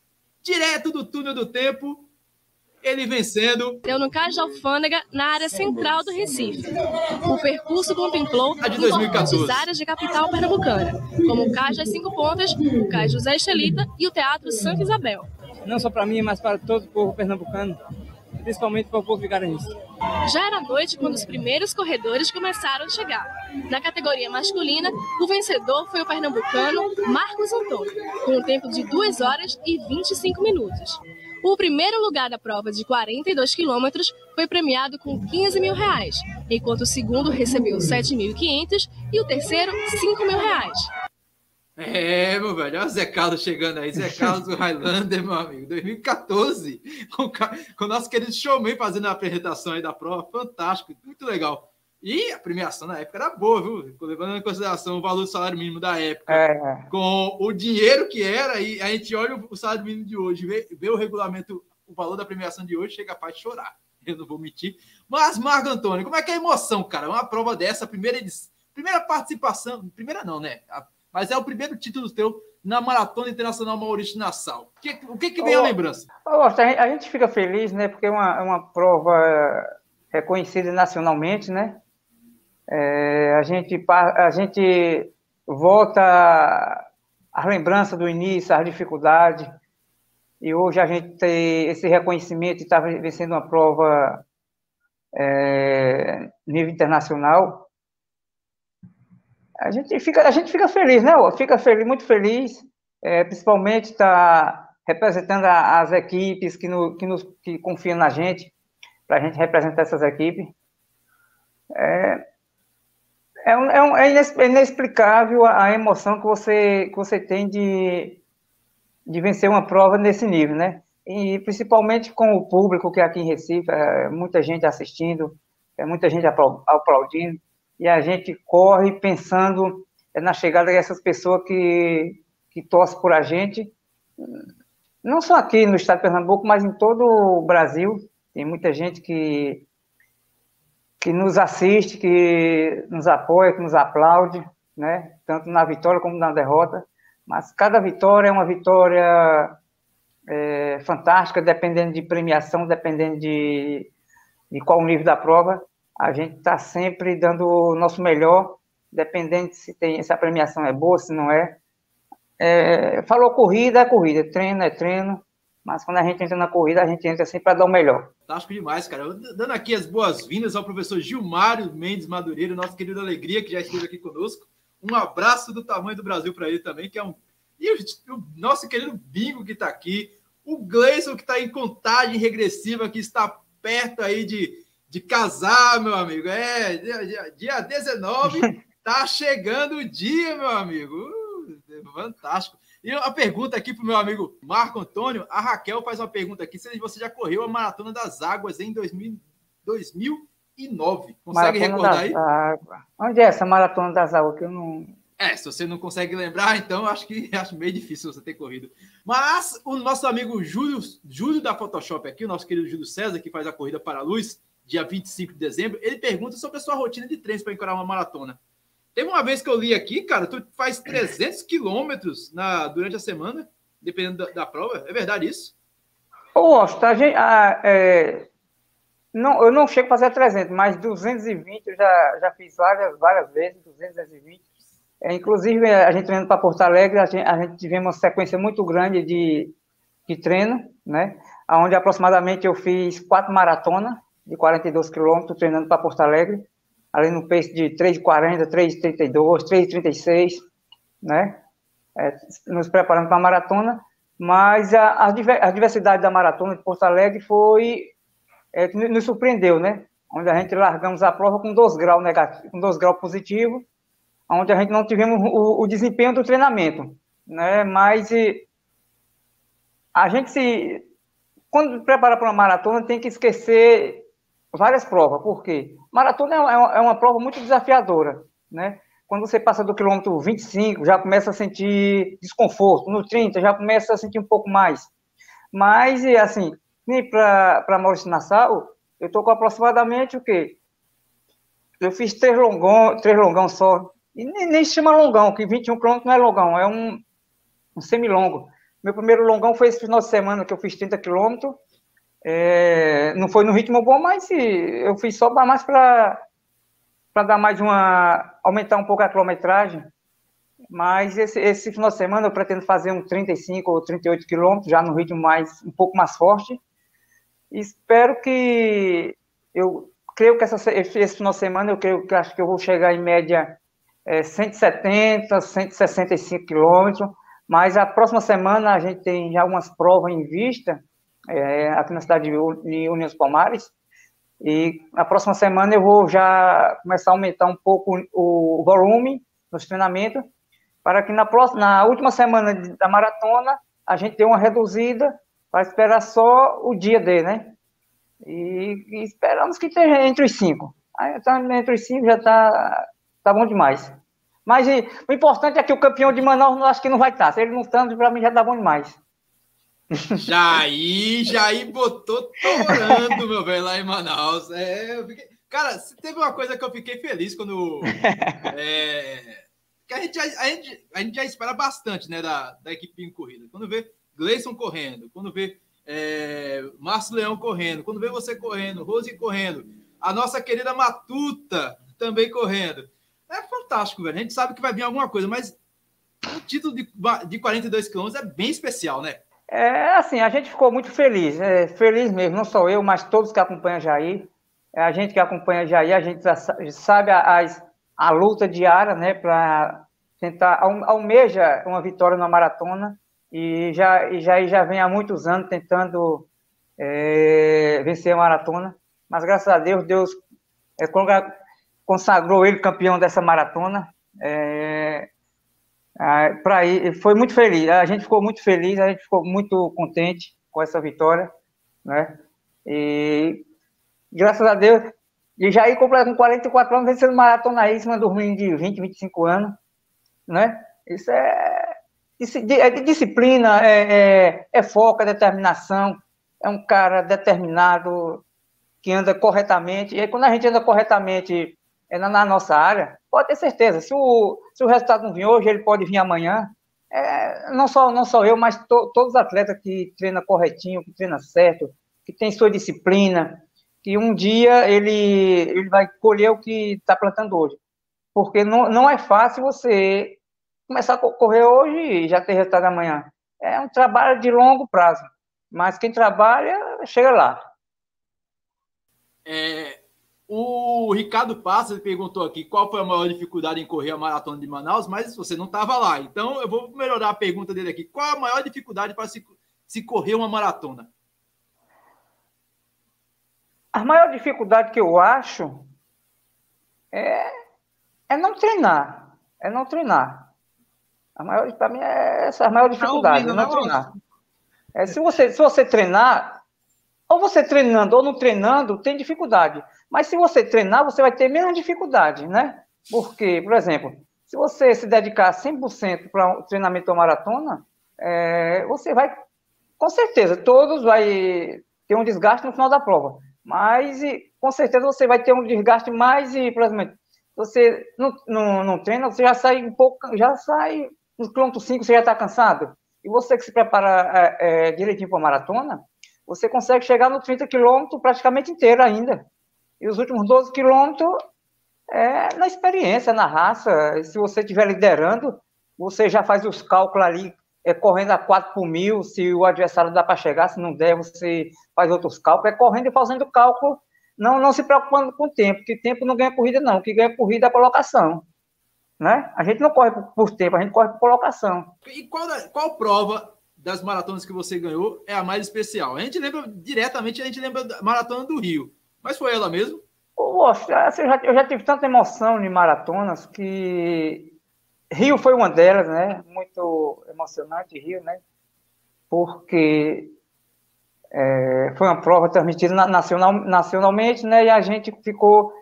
direto do túnel do tempo, ele vencendo. Deu no Cais da Alfândega, na área central do Recife. O percurso contemplou a de 2014. áreas de capital pernambucana, como o Cais das Cinco Pontas, o Cais José Estelita e o Teatro Santa Isabel. Não só para mim, mas para todo o povo pernambucano principalmente para o povo vigarense. Já era noite quando os primeiros corredores começaram a chegar. Na categoria masculina, o vencedor foi o pernambucano Marcos Antônio, com um tempo de 2 horas e 25 minutos. O primeiro lugar da prova de 42 quilômetros foi premiado com 15 mil reais, enquanto o segundo recebeu 7.500 e o terceiro 5 mil reais. É, meu velho, olha o Zé Carlos chegando aí, Zé Carlos do (laughs) Highlander, meu amigo, 2014, com, com o nosso querido showman fazendo a apresentação aí da prova, fantástico, muito legal. E a premiação na época era boa, viu? Levando em consideração o valor do salário mínimo da época, é. com o dinheiro que era, e a gente olha o salário mínimo de hoje, vê, vê o regulamento, o valor da premiação de hoje, chega a de chorar. Eu não vou mentir. Mas, Marco Antônio, como é que é a emoção, cara? Uma prova dessa, primeira edição, primeira participação, primeira não, né? A mas é o primeiro título teu na Maratona Internacional Maurício Nassau. O que, o que, que vem a lembrança? a gente fica feliz, né? Porque é uma, é uma prova reconhecida nacionalmente, né? É, a, gente, a gente volta a lembrança do início, as dificuldades, e hoje a gente tem esse reconhecimento e está vencendo uma prova é, nível internacional a gente fica, a gente fica feliz, né? Fica feliz, muito feliz, é, principalmente está representando a, as equipes que, no, que, nos, que confiam na gente, para a gente representar essas equipes. É, é, um, é, um, é, é inexplicável a emoção que você, que você tem de, de vencer uma prova nesse nível, né? E principalmente com o público que é aqui em Recife, é, muita gente assistindo, é muita gente aplaudindo e a gente corre pensando na chegada dessas pessoas que, que torcem por a gente, não só aqui no estado de Pernambuco, mas em todo o Brasil. Tem muita gente que, que nos assiste, que nos apoia, que nos aplaude, né? tanto na vitória como na derrota. Mas cada vitória é uma vitória é, fantástica, dependendo de premiação, dependendo de, de qual nível da prova a gente está sempre dando o nosso melhor, dependendo se, tem, se a premiação é boa, se não é. é. Falou corrida, é corrida, treino é treino, mas quando a gente entra na corrida, a gente entra sempre para dar o melhor. Fantástico demais, cara. Dando aqui as boas-vindas ao professor Gilmário Mendes Madureira, nosso querido Alegria, que já esteve aqui conosco. Um abraço do tamanho do Brasil para ele também, que é um. E o, o nosso querido Bingo que está aqui, o Gleison que está em contagem regressiva, que está perto aí de de casar, meu amigo. É, dia, dia 19, (laughs) Tá chegando o dia, meu amigo. Uh, fantástico. E a pergunta aqui para o meu amigo Marco Antônio. A Raquel faz uma pergunta aqui: se você já correu a Maratona das Águas em 2000, 2009. Consegue Maratona recordar aí? Águas. Onde é essa Maratona das Águas que eu não. É, se você não consegue lembrar, então acho que (laughs) acho meio difícil você ter corrido. Mas o nosso amigo Júlio, Júlio da Photoshop aqui, o nosso querido Júlio César, que faz a corrida para a luz, dia 25 de dezembro, ele pergunta sobre a sua rotina de treinos para encarar uma maratona. Teve uma vez que eu li aqui, cara, tu faz 300 quilômetros na, durante a semana, dependendo da, da prova. É verdade isso? Ô, a gente, ah, é, não, eu não chego a fazer 300, mas 220 eu já, já fiz várias, várias vezes, 220. É, inclusive, a gente treinando para Porto Alegre, a gente, a gente tivemos uma sequência muito grande de, de treino, né? Onde aproximadamente eu fiz quatro maratonas de 42 quilômetros treinando para Porto Alegre ali no pace de 3,40, 3,32, 3,36, né? É, nos preparando para a maratona, mas a, a, diversidade da maratona de Porto Alegre foi é, nos surpreendeu, né? Onde a gente largamos a prova com 2 graus negativo, com 2 graus positivo, onde a gente não tivemos o, o desempenho do treinamento, né? Mas e, a gente se quando prepara para uma maratona tem que esquecer várias provas, por quê? Maratona é uma, é uma prova muito desafiadora, né? Quando você passa do quilômetro 25, já começa a sentir desconforto, no 30 já começa a sentir um pouco mais. Mas, assim, nem para Maurício Nassau, eu estou com aproximadamente o quê? Eu fiz três longão, três longão só. E nem, nem se chama longão, que 21 quilômetros não é longão, é um, um semilongo. Meu primeiro longão foi esse final de semana, que eu fiz 30 quilômetros, é, não foi no ritmo bom, mas eu fiz só mais para dar mais uma. aumentar um pouco a quilometragem. Mas esse, esse final de semana eu pretendo fazer um 35 ou 38 quilômetros, já no ritmo mais, um pouco mais forte. Espero que. Eu creio que essa, esse final de semana eu creio que acho que eu vou chegar em média é, 170, 165 quilômetros. Mas a próxima semana a gente tem já algumas provas em vista é, aqui na cidade de União dos Palmares. E na próxima semana eu vou já começar a aumentar um pouco o volume nos treinamentos, para que na, próxima, na última semana da maratona a gente dê uma reduzida para esperar só o dia D, né? E, e esperamos que esteja entre os cinco. Aí, tá, entre os cinco já está tá bom demais. Mas e, o importante é que o campeão de Manaus acho que não vai estar. Se ele não está, para mim já está bom demais. Jair, Jair botou torando, meu velho, lá em Manaus. É, fiquei... Cara, teve uma coisa que eu fiquei feliz quando. (laughs) É, que a gente, a, gente, a gente já espera bastante, né, da, da equipe em corrida. Quando vê Gleison correndo, quando vê é, Márcio Leão correndo, quando vê você correndo, Rose correndo, a nossa querida Matuta também correndo. É fantástico, velho. A gente sabe que vai vir alguma coisa, mas o título de, de 42 quilômetros é bem especial, né? É assim, a gente ficou muito feliz, é, feliz mesmo, não só eu, mas todos que acompanham Jair. É, a gente que acompanha Jair, a gente sabe a, a, a luta diária, né, para tentar, almeja uma vitória na maratona, e já, e Jair já vem há muitos anos tentando é, vencer a maratona, mas graças a Deus, Deus é, consagrou ele campeão dessa maratona. É, ah, para ir, foi muito feliz. A gente ficou muito feliz, a gente ficou muito contente com essa vitória, né? E graças a Deus, e já ir completo com 44 anos, vencendo maratona em cima do ruim de 20, 25 anos, né? Isso é, é disciplina, é, é, é foco, é determinação. É um cara determinado que anda corretamente. E aí, quando a gente anda corretamente é, na, na nossa área, pode ter certeza, se o, se o resultado não vir hoje, ele pode vir amanhã. É, não, só, não só eu, mas to, todos os atletas que treinam corretinho, que treinam certo, que tem sua disciplina, que um dia ele, ele vai colher o que está plantando hoje. Porque não, não é fácil você começar a correr hoje e já ter resultado amanhã. É um trabalho de longo prazo, mas quem trabalha, chega lá. É, o Ricardo Passos perguntou aqui qual foi a maior dificuldade em correr a maratona de Manaus, mas você não estava lá. Então eu vou melhorar a pergunta dele aqui. Qual a maior dificuldade para se, se correr uma maratona? A maior dificuldade que eu acho é É não treinar. É não treinar. A maior, para mim, é essa a maior dificuldade, tá ouvindo, não, não treinar. É, se, você, se você treinar, ou você treinando ou não treinando, tem dificuldade. Mas se você treinar, você vai ter menos dificuldade, né? Porque, por exemplo, se você se dedicar 100% para o treinamento ou maratona, é, você vai, com certeza, todos vai ter um desgaste no final da prova. Mas, com certeza, você vai ter um desgaste mais, e, por exemplo, você não, não, não treina, você já sai um pouco, já sai no quilômetro 5, você já está cansado. E você que se prepara é, é, direitinho para a maratona, você consegue chegar no 30 quilômetros praticamente inteiro ainda. E os últimos 12 quilômetros é na experiência, na raça. Se você estiver liderando, você já faz os cálculos ali, é, correndo a 4 por mil, se o adversário dá para chegar, se não der, você faz outros cálculos. É correndo e fazendo cálculo, não, não se preocupando com o tempo, que tempo não ganha corrida, não. O que ganha corrida é a colocação. Né? A gente não corre por, tempo, a gente corre por colocação. E qual, qual prova das maratonas que você ganhou é a mais especial? A gente lembra diretamente, a gente lembra da maratona do Rio. Mas foi ela mesmo? Poxa, eu já, eu já tive tanta emoção em maratonas que Rio foi uma delas, né? Muito emocionante Rio, né? Porque é, foi uma prova transmitida nacional, nacionalmente, né? E a gente ficou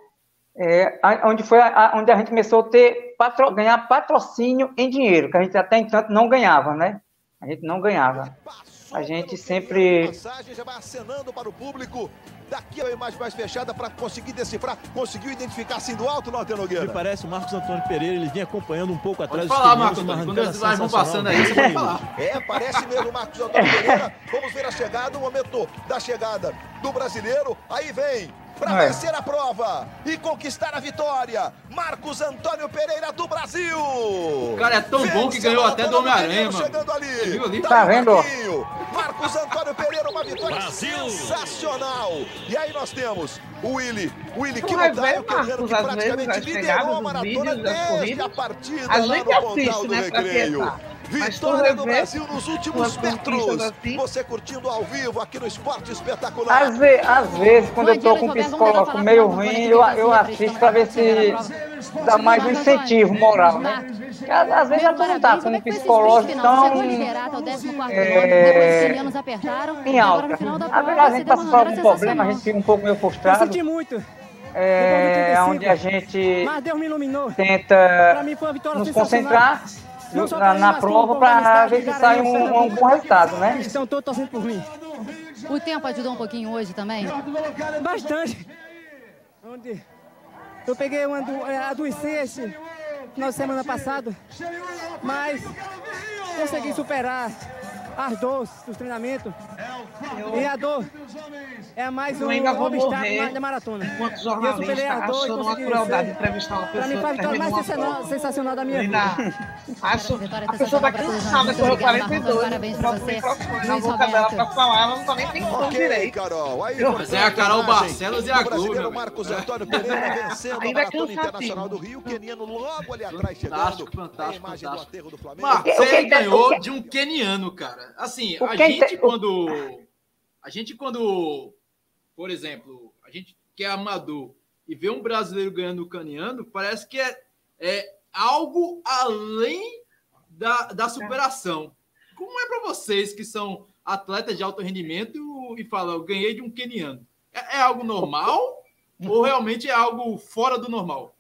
é, onde foi a, onde a gente começou a ter patro, ganhar patrocínio em dinheiro, que a gente até então não ganhava, né? A gente não ganhava. A gente sempre. Mensagem já vai acenando para o público. Daqui a imagem mais fechada para conseguir decifrar. Conseguiu identificar assim do alto, Norte Nogueira? Me parece o Marcos Antônio Pereira, ele vinha acompanhando um pouco atrás pode falar, Marcos Antônio, quando as imagens vão passando aí, você pode falar. É, parece mesmo o Marcos Antônio Pereira. Vamos ver a chegada, o momento da chegada do brasileiro. Aí vem para é. vencer a prova e conquistar a vitória. Marcos Antônio Pereira do Brasil. O cara é tão Vence bom que ganhou até do Homem-Aranha, mano. Chegando ali. viu ali? Tá, tá vendo? Marcos Antônio Pereira, uma vitória Brasil. sensacional. E aí nós temos o Willy. O Willy que não tá, o queriano que praticamente liderou a maratona desde a partida a lá no assiste, né, do Recreio. Vitória do Brasil nos últimos metros. Assim. Você curtindo ao vivo aqui no Esporte Espetacular. Às, ve às vezes, quando eu tô com um psicólogo meio ruim, eu, eu assisto para ver se dá mais um incentivo moral, né? Às, às vezes já não tá com um psicológico tão é, em alta. Às vezes a gente passa por algum problema, a gente fica um pouco meio frustrado. Eu senti muito. É, onde a gente tenta nos concentrar na, na prova para ver se sai um, um, bom resultado, né? Estão todos torcendo por mim. O tempo ajudou um pouquinho hoje também? Bastante. Onde eu peguei uma do, é, adoecesse na semana passada, mas consegui superar as dores dos treinamentos. E a dor é mais um obstáculo da maratona. Enquanto jornalista, eu achando uma crueldade entrevistar uma pessoa Pra mim a vitória mais sensacional, sensacional da minha vida. Acho, a pessoa tá cansada, correu 42. Parabéns pra você. Na boca dela pra falar, ela não tá nem pensando direito. Carol. Aí, Mas é a Carol Barcelos e a Globo. Marcos Antônio Pereira (laughs) vencendo a Maratona Internacional do Rio. Keniano logo ali atrás chegando. Fantástico, fantástico, fantástico. Marcos, você ganhou de um keniano, cara. Assim, a gente quando... A gente quando por exemplo, a gente que é amador e vê um brasileiro ganhando caniano, parece que é, é algo além da, da superação. Como é para vocês que são atletas de alto rendimento e falam, eu ganhei de um keniano? É, é algo normal ou realmente é algo fora do normal?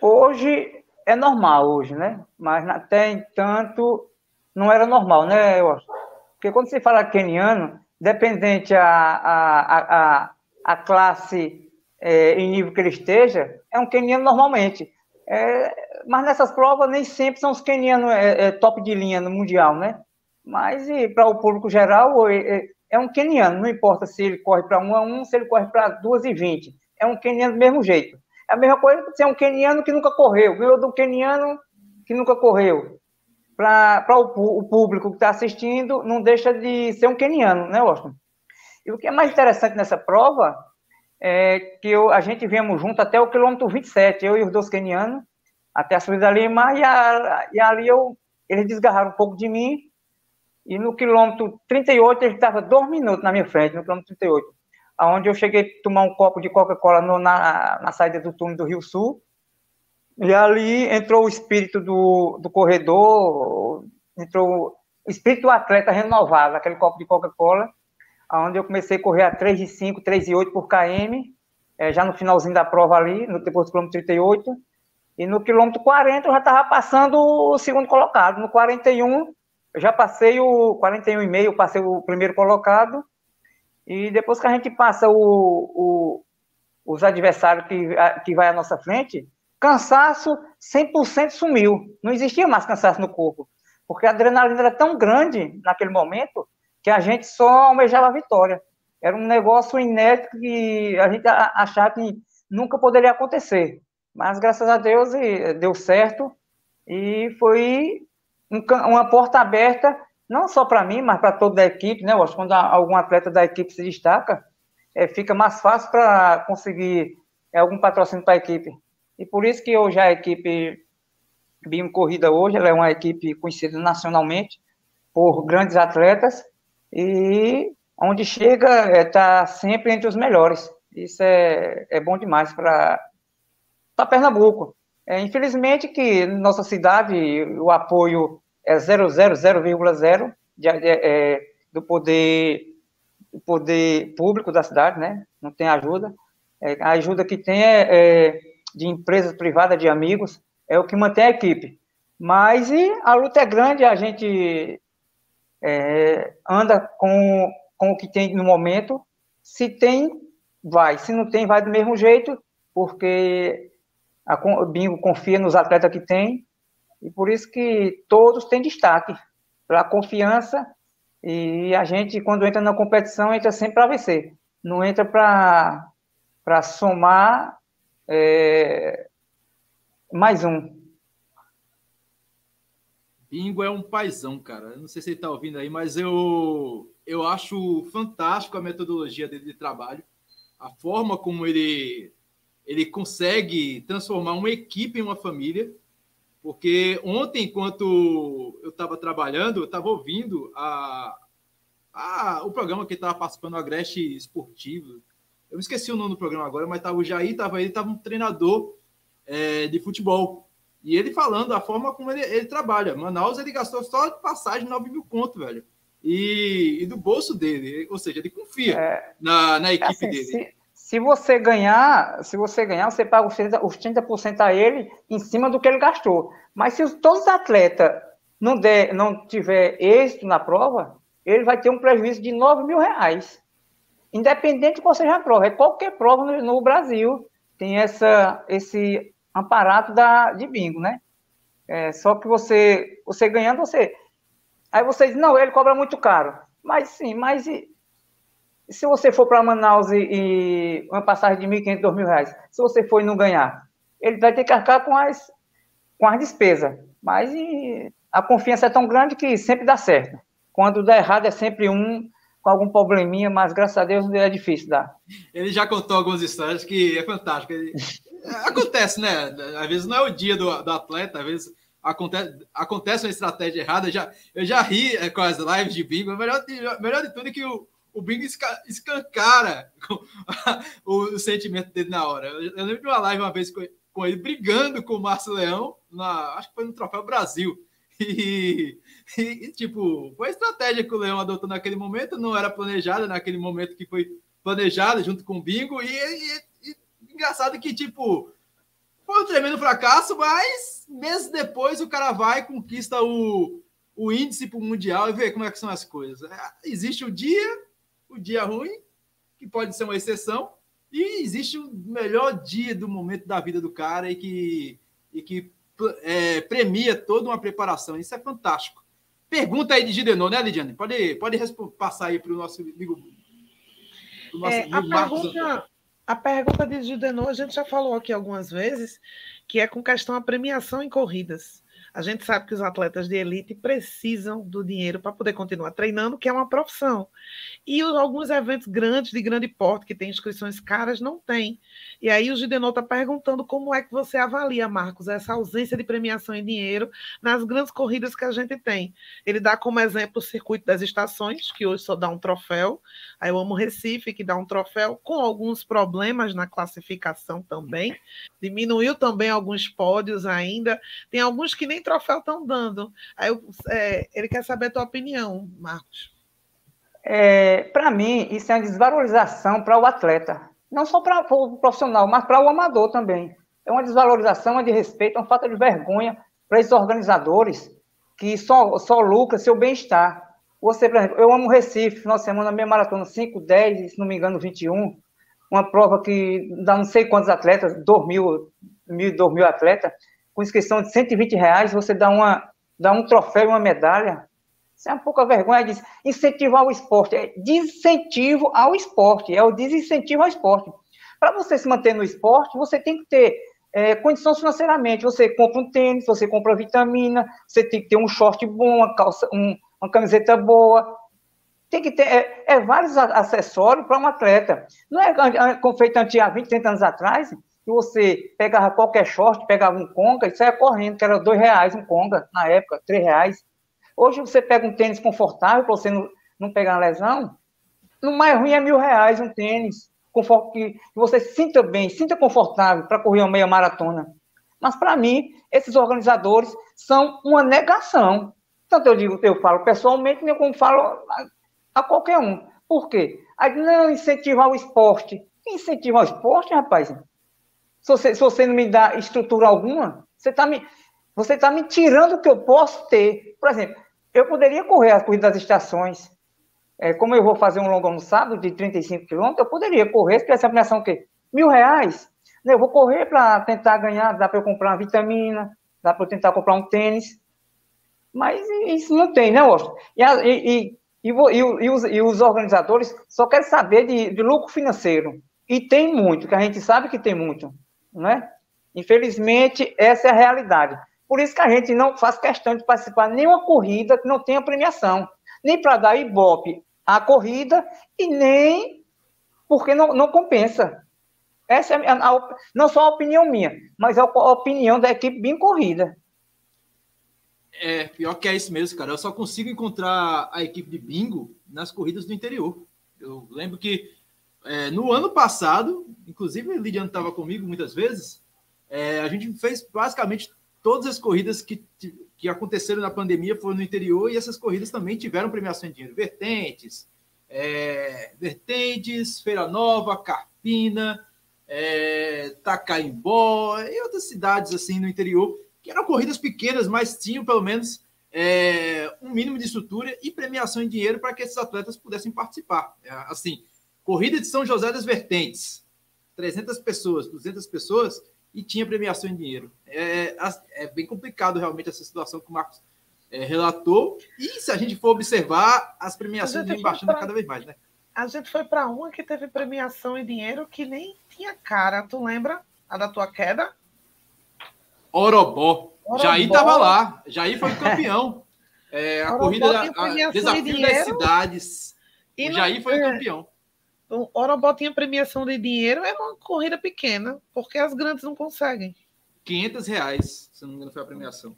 Hoje é normal, hoje, né? Mas até entanto não era normal, né? Acho. Porque quando se fala keniano, dependente a, a, a, a classe é, em nível que ele esteja, é um queniano normalmente. É, mas nessas provas nem sempre são os quenianos é, é top de linha no mundial, né? Mas para o público geral é, é, um queniano, não importa se ele corre para 1 a 1, se ele corre para 2 e 20. É um queniano do mesmo jeito. É a mesma coisa que ser um queniano que nunca correu, ganhou do queniano que nunca correu para o, o, público que está assistindo, não deixa de ser um keniano, né, Washington? E o que é mais interessante nessa prova é que eu, a gente viemos junto até o quilômetro 27, eu e os dois kenianos, até a subida da Lima, e, a, e ali eu, eles desgarraram um pouco de mim, e no quilômetro 38 ele estava dois minutos na minha frente, no quilômetro 38, aonde eu cheguei a tomar um copo de Coca-Cola na, na saída do túnel do Rio Sul, E ali entrou o espírito do, do corredor, entrou o espírito do atleta renovado, aquele copo de Coca-Cola, onde eu comecei a correr a 3 de 5, 3 de 8 por km, é, já no finalzinho da prova ali, no depois do quilômetro 38, e no quilômetro 40 eu já estava passando o segundo colocado. No 41, eu já passei o 41,5, passei o primeiro colocado, e depois que a gente passa o, o, os adversários que, que vai à nossa frente, cansaço 100% sumiu. Não existia mais cansaço no corpo, porque a adrenalina era tão grande naquele momento que a gente só almejava a vitória. Era um negócio inédito que a gente achava que nunca poderia acontecer. Mas graças a Deus deu certo e foi uma porta aberta não só para mim, mas para toda a equipe, né? Eu acho que quando algum atleta da equipe se destaca, é, fica mais fácil para conseguir é, algum patrocínio para a equipe. E por isso que hoje a equipe Bim Corrida hoje, ela é uma equipe conhecida nacionalmente por grandes atletas e onde chega está é, sempre entre os melhores. Isso é, é bom demais para Pernambuco. É, infelizmente que nossa cidade o apoio é 0,0 é, do poder do poder público da cidade, né? Não tem ajuda. É, a ajuda que tem é, é, de empresas privadas, de amigos, é o que mantém a equipe. Mas a luta é grande, a gente é, anda com, com o que tem no momento. Se tem, vai. Se não tem, vai do mesmo jeito, porque a, Bingo confia nos atletas que tem e por isso que todos têm destaque pela confiança e a gente, quando entra na competição, entra sempre para vencer. Não entra para somar é, mais um. Bingo é um paizão, cara. Não sei se ele está ouvindo aí, mas eu, eu acho fantástico a metodologia dele de trabalho, a forma como ele, ele consegue transformar uma equipe em uma família porque ontem, enquanto eu estava trabalhando, eu estava ouvindo a, a, o programa que estava participando, o Agreste Esportivo. Eu me esqueci o nome do programa agora, mas tava o Jair, estava ele, estava um treinador é, de futebol. E ele falando a forma como ele, ele, trabalha. Manaus, ele gastou só de passagem 9 mil conto, velho. E, e do bolso dele. Ou seja, ele confia é, na, na equipe assim, dele. Se se você ganhar, se você ganhar, você paga os 30%, os 30 a ele em cima do que ele gastou. Mas se todos os atletas não, der, não tiver êxito na prova, ele vai ter um prejuízo de 9 mil reais. Independente de qual seja a prova. É qualquer prova no, no Brasil tem essa, esse aparato da, de bingo, né? É, só que você, você ganhando, você. Aí você diz, não, ele cobra muito caro. Mas sim, mas se você for para Manaus e, e, uma passagem de 1.500, 2.000 reais, se você for e não ganhar, ele vai ter que arcar com as, com as despesas. Mas e, a confiança é tão grande que sempre dá certo. Quando dá errado é sempre um com algum probleminha, mas graças a Deus é difícil dar. Ele já contou algumas histórias que é fantástico. Ele... acontece, né? Às vezes não é o dia do, do atleta, às vezes acontece, acontece uma estratégia errada. Eu já, eu já ri é, com as lives de bingo. O melhor, melhor de tudo é que o, o Bingo escancara (laughs) o, o, sentimento dele na hora. Eu, eu, lembro de uma live uma vez com, com ele brigando com o Márcio Leão, na, acho que foi no Troféu Brasil. E, e, (laughs) e, tipo, foi a estratégia que o Leão adotou naquele momento, não era planejada naquele momento que foi planejada junto com o Bingo. E, e engraçado que, tipo, foi um tremendo fracasso, mas meses depois o cara vai e conquista o, o índice para o Mundial e vê como é que são as coisas. É, existe o dia o dia ruim, que pode ser uma exceção, e existe o melhor dia do momento da vida do cara e que, e que é, premia toda uma preparação. Isso é fantástico. Pergunta aí de Gidenon, né, Lidiane? Pode, pode passar aí para o nosso amigo. Nosso é, amigo a, pergunta, a pergunta de Gidenon, a gente já falou aqui algumas vezes, que é com questão a premiação em corridas. A gente sabe que os atletas de elite precisam do dinheiro para poder continuar treinando, que é uma profissão. E alguns eventos grandes, de grande porte, que têm inscrições caras, não tem. E aí o Gidenol está perguntando como é que você avalia, Marcos, essa ausência de premiação em dinheiro nas grandes corridas que a gente tem. Ele dá como exemplo o circuito das estações, que hoje só dá um troféu. Aí eu amo Recife, que dá um troféu, com alguns problemas na classificação também. Diminuiu também alguns pódios ainda. Tem alguns que nem troféu estão dando. Aí eu, é, ele quer saber a tua opinião, Marcos. É, para mim, isso é uma desvalorização para o atleta. Não só para o profissional, mas para o amador também. É uma desvalorização, é de respeito, é uma falta de vergonha para esses organizadores que só, só lucram seu bem-estar. Você, por exemplo, eu amo Recife, final de semana, meia maratona, 5, 10, se não me engano, 21. Uma prova que dá não sei quantos atletas, 2 mil, mil, 2 mil atletas, com inscrição de 120 reais, você dá, uma, dá um troféu, uma medalha. Isso é uma pouca vergonha de incentivar o esporte. É desincentivo ao esporte, é o desincentivo ao esporte. Para você se manter no esporte, você tem que ter é, condições financeiramente. Você compra um tênis, você compra vitamina, você tem que ter um short bom, uma, calça, um, uma camiseta boa. Tem que ter é, é vários acessórios para um atleta. Não é feito há 20, 30 anos atrás, que você pegava qualquer short, pegava um conga e saia correndo, que era dois reais um conga, na época, três reais. Hoje você pega um tênis confortável para você não, não pegar uma lesão. No mais ruim é mil reais um tênis que você sinta bem, sinta confortável para correr uma meia maratona. Mas para mim, esses organizadores são uma negação. Tanto eu digo, eu falo pessoalmente, nem como falo a, a qualquer um. Por quê? Aí não incentivar o esporte. Incentivar o esporte, rapaz. Se você, se você não me dá estrutura alguma, você está me, você tá me tirando o que eu posso ter. Por exemplo, eu poderia correr a corrida das estações, é, como eu vou fazer um longão no sábado de 35 quilômetros, eu poderia correr, se tivesse a premiação o quê? Mil reais. Eu vou correr para tentar ganhar, dá para eu comprar uma vitamina, dá para eu tentar comprar um tênis. Mas isso não tem, né, Washington? E, e, e, e, os, e os organizadores só querem saber de, de lucro financeiro. E tem muito, que a gente sabe que tem muito, não é? Infelizmente, essa é a realidade. Por isso que a gente não faz questão de participar de nenhuma corrida que não tenha premiação nem para dar ibope à corrida e nem porque não, não compensa. Essa é a, a, não só a opinião minha, mas a, a opinião da equipe bem corrida. É, pior que é isso mesmo, cara. Eu só consigo encontrar a equipe de bingo nas corridas do interior. Eu lembro que é, no ano passado, inclusive o Lidiano estava comigo muitas vezes, é, a gente fez basicamente todas as corridas que que aconteceram na pandemia foram no interior e essas corridas também tiveram premiação em dinheiro. Vertentes, é, Vertentes, Feira Nova, Carpina, é, Tacaimbó e outras cidades assim no interior, que eram corridas pequenas, mas tinham pelo menos é, um mínimo de estrutura e premiação em dinheiro para que esses atletas pudessem participar. É, assim, corrida de São José das Vertentes, 300 pessoas, 200 pessoas, e tinha premiação em dinheiro. É, é bem complicado realmente essa situação que o Marcos é, relatou. E se a gente for observar, as premiações vêm baixando pra... cada vez mais, né? A gente foi para uma que teve premiação em dinheiro que nem tinha cara. Tu lembra a da tua queda? Orobó. Orobó. Jair estava lá. Jair foi o campeão. (laughs) É, a Orobó corrida, a, desafio de das cidades. E o Jair foi o é. campeão. O Orobó tinha premiação de dinheiro, é uma corrida pequena, porque as grandes não conseguem. 500 reais, se não me engano, foi a premiação.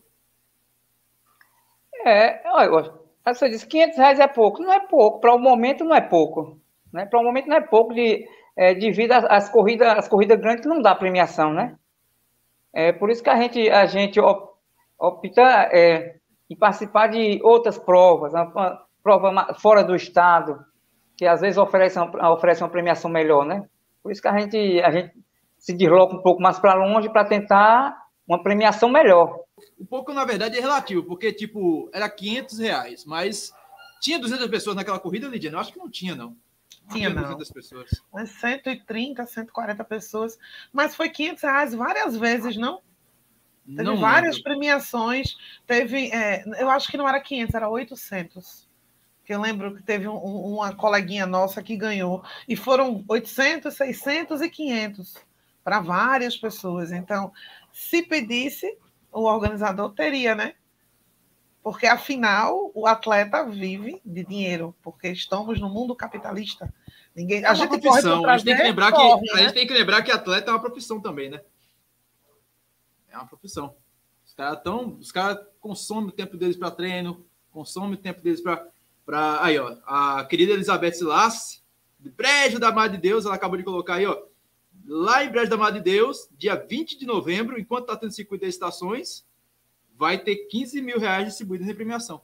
É, olha, a pessoa disse 500 reais é pouco. Não é pouco, para o momento não é pouco. Né? Para o momento não é pouco de, é, devido às corridas, as corridas grandes não dá premiação, né? É por isso que a gente, a gente opta é, em participar de outras provas, uma prova fora do estado, que às vezes oferece uma, oferece uma premiação melhor, né? Por isso que a gente, a gente se desloca um pouco mais para longe para tentar uma premiação melhor. Um pouco, na verdade, é relativo, porque, tipo, era 500 reais, mas tinha 200 pessoas naquela corrida, Lidia? Eu acho que não tinha, não. tinha, não. 200 pessoas. Mas 130, 140 pessoas. Mas foi 500 reais várias vezes, não? Teve não várias lembro. premiações. Teve, é, eu acho que não era 500, era 800 que eu lembro que teve um, uma coleguinha nossa que ganhou, e foram 800, 600 e 500 para várias pessoas. Então, se pedisse, o organizador teria, né? Porque afinal o atleta vive de dinheiro, porque estamos no mundo capitalista. Ninguém, é a gente profissão. a gente tem que lembrar corre, que né? a gente tem que lembrar que atleta é uma profissão também, né? É uma profissão. Os caras tão, os caras consomem o tempo deles para treino, consomem o tempo deles para para aí, ó, a querida Elizabeth Silas, do Brejo da Madre de Deus, ela acabou de colocar aí, ó, lá em Brejo da Madre de Deus, dia 20 de novembro, enquanto está tendo circuito de estações, vai ter 15 mil reais distribuídos em premiação.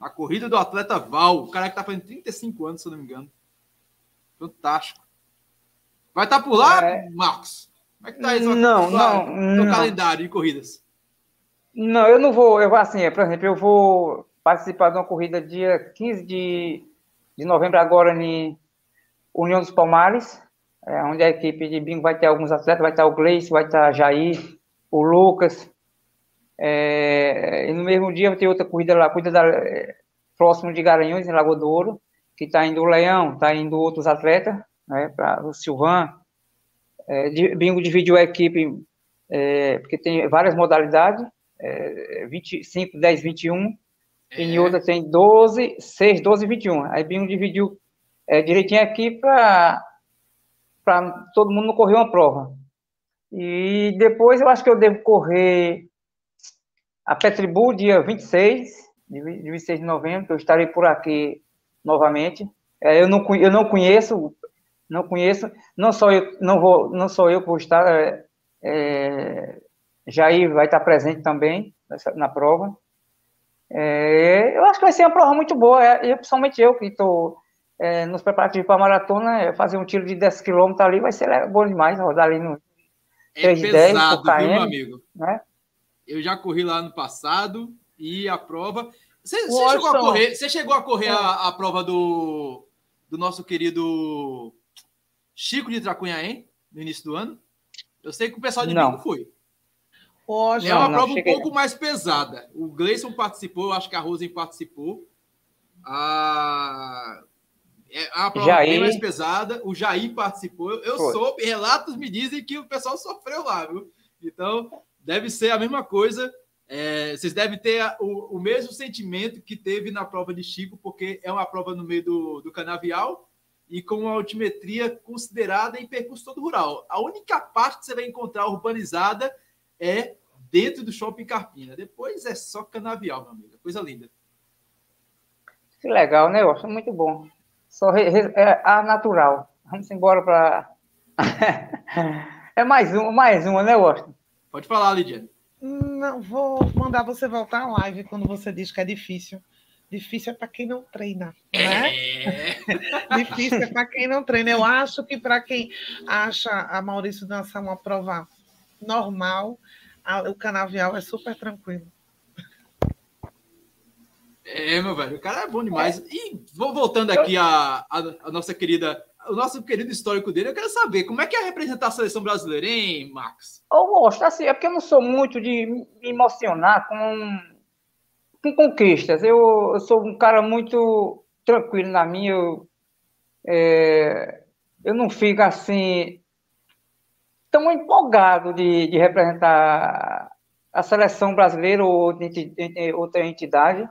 A corrida do atleta Val, o cara que tá fazendo 35 anos, se eu não me engano. Fantástico. Vai estar tá por lá, é... Marcos? Como é que tá isso? Não, não, no calendário de corridas. Não, eu não vou, eu assim, por exemplo, eu vou participar de uma corrida dia 15 de, de novembro agora em União dos Palmares, é, onde a equipe de bingo vai ter alguns atletas, vai estar o Gleice, vai estar Jair, o Lucas, é, e no mesmo dia vai ter outra corrida lá, corrida da, é, próximo de Garanhões, em Lagoa do Ouro, que está indo o Leão, está indo outros atletas, né, para o Silvan, é, de, bingo dividiu a equipe, é, porque tem várias modalidades, é, 25, 10, 21, é. Em outra tem 12, 6, 12 e 21. Aí Binho dividiu é, direitinho aqui para todo mundo não correr uma prova. E depois eu acho que eu devo correr a Petribu, dia 26, de 26 de novembro, que eu estarei por aqui novamente. É, eu, não, eu não conheço, não conheço, não só eu, não vou, não sou eu que vou estar, é, é, Jair vai estar presente também nessa, na prova. É, eu acho que vai ser uma prova muito boa, é, e principalmente eu que estou é, nos preparativos para a maratona, é, fazer um tiro de 10 km ali vai ser bom demais, rodar ali no é 3 pesado, 10 viu, meu amigo? Né? Eu já corri lá no passado e a prova. Você, você chegou a correr, você chegou a correr a, a, prova do, do nosso querido Chico de Tracunhaém no início do ano? Eu sei que o pessoal de Não. foi é uma prova um pouco mais pesada. O Gleison participou, eu acho que a Rosen participou. A... É uma prova Jair... bem mais pesada. O Jair participou. Eu Foi. soube, relatos me dizem que o pessoal sofreu lá, viu? Então, deve ser a mesma coisa. É, vocês devem ter o, o, mesmo sentimento que teve na prova de Chico, porque é uma prova no meio do, do canavial e com uma altimetria considerada em percurso todo rural. A única parte que você vai encontrar urbanizada é dentro do Shopping Carpina. Depois é só canavial, meu amigo. Coisa linda. Que legal, né, Washington? Muito bom. Só re, re, é ar natural. Vamos embora para. (laughs) é mais uma, mais uma, né, Washington? Pode falar, Lidia. Não, vou mandar você voltar à live quando você diz que é difícil. Difícil é para quem não treina, né? É. (laughs) difícil é para quem não treina. Eu acho que para quem acha a Maurício dançar uma prova normal, a, o canavial é super tranquilo. É, meu velho, o cara é bom demais. É. E voltando aqui a, a, a, nossa querida, o nosso querido histórico dele, eu quero saber como é que é representar a seleção brasileira, hein, Max? Eu gosto, assim, é porque eu não sou muito de me emocionar com, com conquistas. Eu, eu sou um cara muito tranquilo na minha. Eu, é, eu não fico assim tão empolgado de, de representar a seleção brasileira ou outra entidade.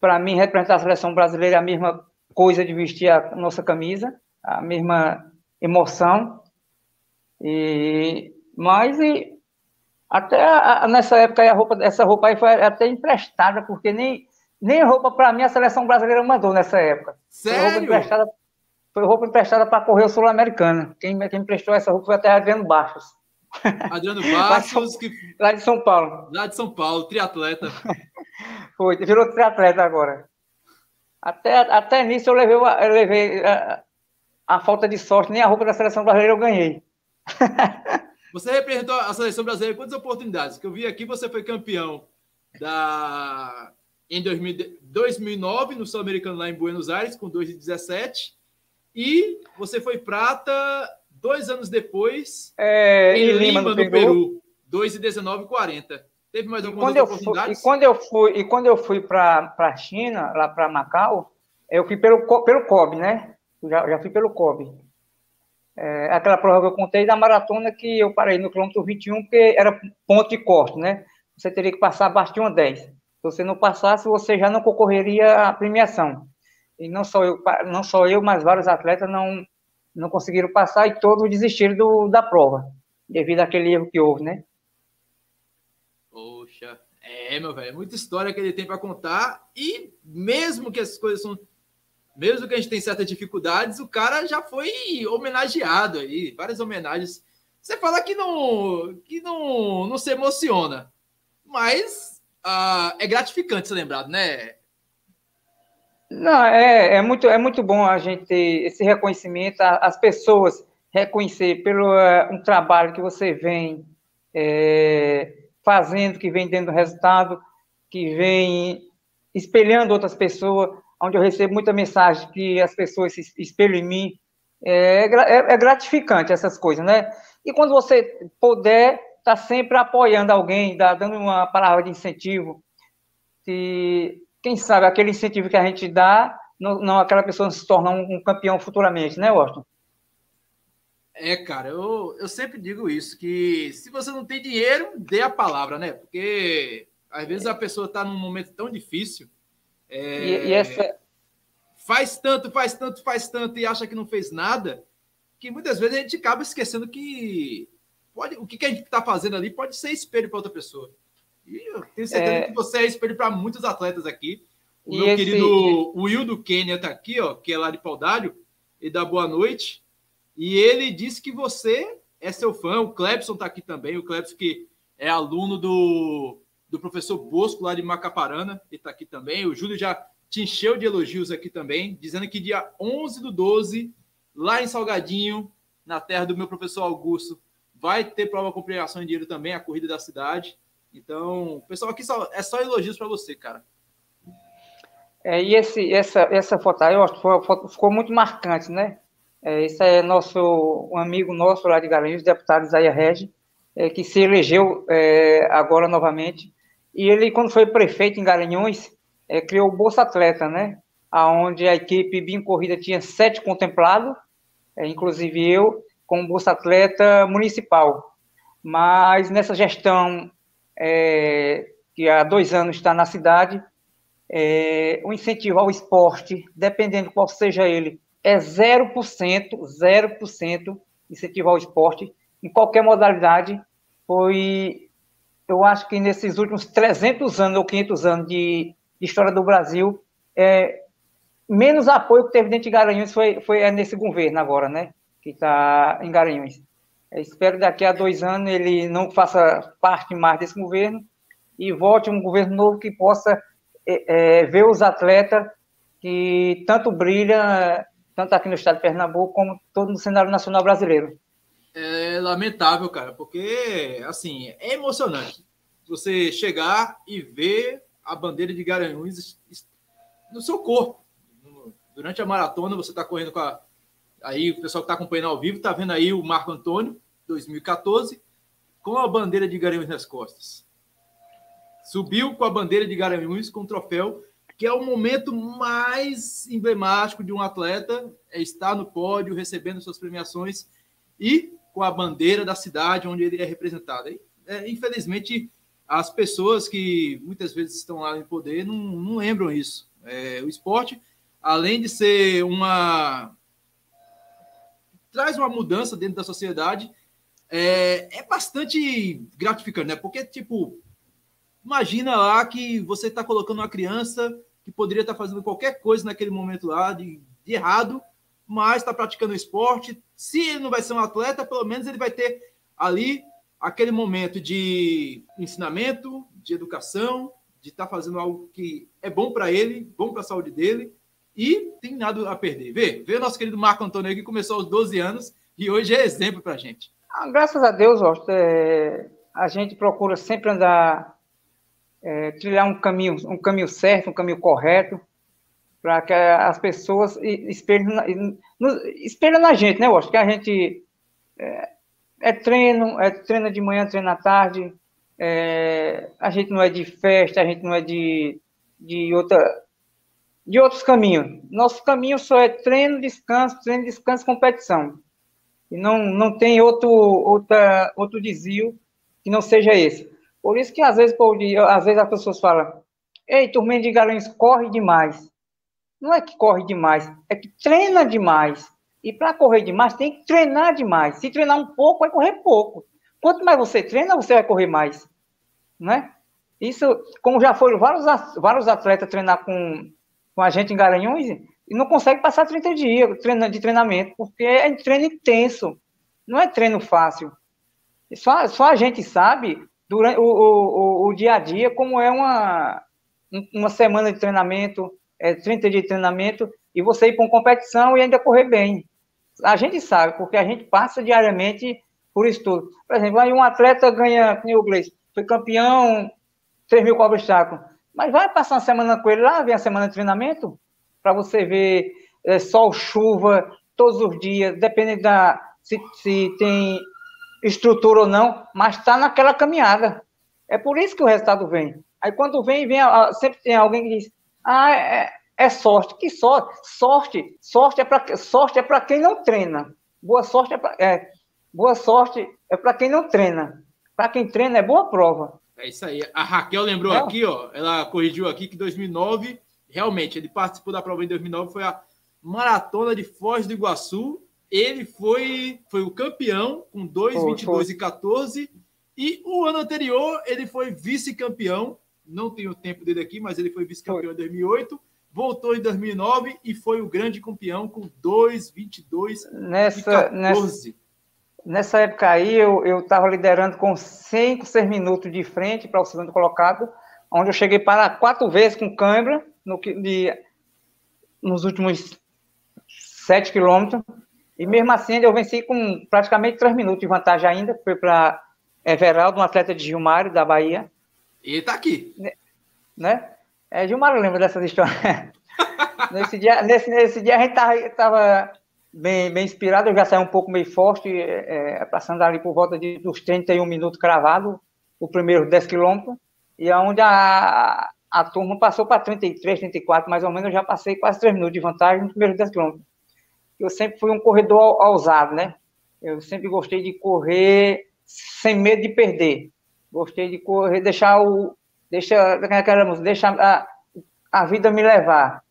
Para mim, representar a seleção brasileira é a mesma coisa de vestir a nossa camisa, a mesma emoção. E, mas e, até a, nessa época a roupa, essa roupa aí foi até emprestada, porque nem, nem roupa para mim a seleção brasileira mandou nessa época. Sério? Foi roupa emprestada foi roupa emprestada para correr o Sul-Americano. Quem, quem emprestou essa roupa foi até Adriano Barros. (laughs) Adriano Barros, que... lá de São Paulo. Lá de São Paulo, triatleta. (laughs) foi, virou triatleta agora. Até, até nisso eu levei, eu levei a, a, falta de sorte, nem a roupa da seleção brasileira eu ganhei. (laughs) Você representou a seleção brasileira quantas oportunidades? Que eu vi aqui, você foi campeão da em 2000, 2009 no Sul-Americano lá em Buenos Aires com 2,17 e você foi prata dois anos depois é, em Lima, no, no Peru, 2 e 19 40. Teve mais alguma oportunidade? E quando eu fui, e quando eu fui para a China, lá para Macau, eu fui pelo, pelo COB, né? já, já fui pelo COB. É, aquela prova que eu contei da maratona que eu parei no quilômetro 21, porque era ponto de corte, né? Você teria que passar abaixo de uma 10. Se você não passasse, você já não concorreria à premiação. E não só eu, não só eu mas vários atletas não, não conseguiram passar e todos desistiram do, da prova, devido àquele erro que houve, né? Poxa, é, meu velho, é muita história que ele tem para contar e mesmo que as coisas são mesmo que a gente tenha certas dificuldades, o cara já foi homenageado aí, várias homenagens. Você fala que não, que não, não se emociona, mas uh, é gratificante ser lembrado, né? Não, é, é, muito, é muito bom a gente ter esse reconhecimento, as pessoas reconhecer pelo uh, um trabalho que você vem é, fazendo, que vem dando resultado, que vem espelhando outras pessoas onde eu recebo muita mensagem que as pessoas se espelham em mim. É, é, é gratificante essas coisas, né? E quando você puder, tá sempre apoiando alguém, dando uma palavra de incentivo. E quem sabe aquele incentivo que a gente dá, não, não aquela pessoa se torna um, um campeão futuramente, né, Washington? É, cara, eu, eu sempre digo isso, que se você não tem dinheiro, dê a palavra, né? Porque às vezes a pessoa está num momento tão difícil é, e, e essa... Faz tanto, faz tanto, faz tanto e acha que não fez nada, que muitas vezes a gente acaba esquecendo que pode, o que, a gente está fazendo ali pode ser espelho para outra pessoa. E eu tenho certeza é... que você é espelho para muitos atletas aqui. O e meu esse... querido Will do Quênia está aqui, ó, que é lá de Paudário, e dá boa noite. E ele disse que você é seu fã. O Clebson está aqui também. O Clebson que é aluno do do professor Bosco, lá de Macaparana, que está aqui também. O Júlio já te encheu de elogios aqui também, dizendo que dia 11 do 12, lá em Salgadinho, na terra do meu professor Augusto, vai ter prova com premiação em dinheiro também, a corrida da cidade. Então, pessoal, aqui só, é só elogios para você, cara. É, e esse, essa, essa foto aí, ficou muito marcante, né? É, esse é nosso um amigo nosso lá de Garanhuns, deputado Isaia Regi, é, que se elegeu é, agora novamente e ele, quando foi prefeito em Garanhuns, é, criou o Bolsa Atleta, né? Onde a equipe Bim Corrida tinha sete contemplados, é, inclusive eu, como Bolsa Atleta municipal. Mas nessa gestão, é, que há dois anos está na cidade, é, o incentivo ao esporte, dependendo qual seja ele, é 0%, 0% incentivo ao esporte, em qualquer modalidade, foi eu acho que nesses últimos 300 anos ou 500 anos de, de história do Brasil, é, menos apoio que teve dentro de Garanhuns foi, foi é nesse governo agora, né? Que está em Garanhuns. Eu espero daqui a dois anos ele não faça parte mais desse governo e volte um governo novo que possa é, é, ver os atletas que tanto brilham, tanto aqui no estado de Pernambuco, como todo no cenário nacional brasileiro é lamentável, cara, porque, assim, é emocionante você chegar e ver a bandeira de Garanhuns no seu corpo. Durante a maratona, você está correndo com a. Aí, o pessoal que está acompanhando ao vivo está vendo aí o Marco Antônio, 2014, com a bandeira de Garanhuns nas costas. Subiu com a bandeira de Garanhuns com o troféu, que é o momento mais emblemático de um atleta, é estar no pódio, recebendo suas premiações e com a bandeira da cidade onde ele é representado. E, é, infelizmente, as pessoas que muitas vezes estão lá em poder não, não lembram isso. É, o esporte, além de ser uma. traz uma mudança dentro da sociedade, é, é bastante gratificante, né? Porque, tipo, imagina lá que você está colocando uma criança que poderia estar tá fazendo qualquer coisa naquele momento lá de, de errado mas está praticando esporte. Se ele não vai ser um atleta, pelo menos ele vai ter ali aquele momento de ensinamento, de educação, de estar tá fazendo algo que é bom para ele, bom para a saúde dele e tem nada a perder. Vê, vê o nosso querido Marco Antônio que começou aos 12 anos e hoje é exemplo para gente. Ah, graças a Deus, Osto, é, a gente procura sempre andar, é, trilhar um caminho, um caminho certo, um caminho correto, para que as pessoas espelhem, espelhem na gente, né? Acho que a gente é, é, treino, é treino de manhã, treino à tarde, é, a gente não é de festa, a gente não é de, de, outra, de outros caminhos. Nosso caminho só é treino, descanso, treino, descanso, competição. E não, não tem outro, outra, outro desvio que não seja esse. Por isso que às vezes, às vezes as pessoas falam, ei, turminha de Garanhuns, corre demais. Não é que corre demais, é que treina demais. E para correr demais, tem que treinar demais. Se treinar um pouco, vai correr pouco. Quanto mais você treina, você vai correr mais. Né? Isso, como já foram vários, vários atletas treinar com, com a gente em Garanhuns, e não consegue passar 30 dias de treinamento, porque é treino intenso. Não é treino fácil. Só, só a gente sabe durante o, o, o, dia a dia como é uma, uma semana de treinamento, é, 30 dias de treinamento, e você ir para uma competição e ainda correr bem. A gente sabe, porque a gente passa diariamente por isso tudo. Por exemplo, aí um atleta ganha, como o Gleice, foi campeão, 3 mil cobras obstáculo. Mas vai passar uma semana com ele lá, vem a semana de treinamento, para você ver é, sol, chuva, todos os dias, dependendo da se, se tem estrutura ou não, mas está naquela caminhada. É por isso que o resultado vem. Aí quando vem, vem sempre tem alguém que diz: ah, é, é sorte. Que sorte? Sorte, sorte é para sorte é para quem não treina. Boa sorte é para é, boa sorte é para quem não treina. Para quem treina é boa prova. É isso aí. A Raquel lembrou é. aqui, ó, ela corrigiu aqui que 2009, realmente, ele participou da prova em 2009, foi a maratona de Foz do Iguaçu. Ele foi, foi o campeão com 2,22 e 14. E o ano anterior, ele foi vice-campeão. Não tenho o tempo dele aqui, mas ele foi vice-campeão em 2008 voltou em 2009 e foi o grande campeão com 2,22 nessa, e 14. Nessa, nessa época aí, eu estava liderando com 5, 6 minutos de frente para o segundo colocado, onde eu cheguei para quatro vezes com câimbra no, de, nos últimos 7 quilômetros. E mesmo assim, eu venci com praticamente 3 minutos de vantagem ainda. Foi para Everaldo, um atleta de Gilmário, da Bahia. E está aqui. Né? É, Gilmar lembra dessas histórias. (laughs) nesse, dia, nesse, nesse dia a gente tava, tava bem, bem inspirado, eu já saí um pouco meio forte, é, é passando ali por volta de, dos 31 minutos cravado, o primeiro 10 quilômetros, e aonde a, a turma passou para 33, 34, mais ou menos, eu já passei quase 3 minutos de vantagem nos primeiros 10 quilômetros. Eu sempre fui um corredor ousado, né? Eu sempre gostei de correr sem medo de perder. Gostei de correr, deixar o, deixa, aquela música, deixa a, a vida me levar.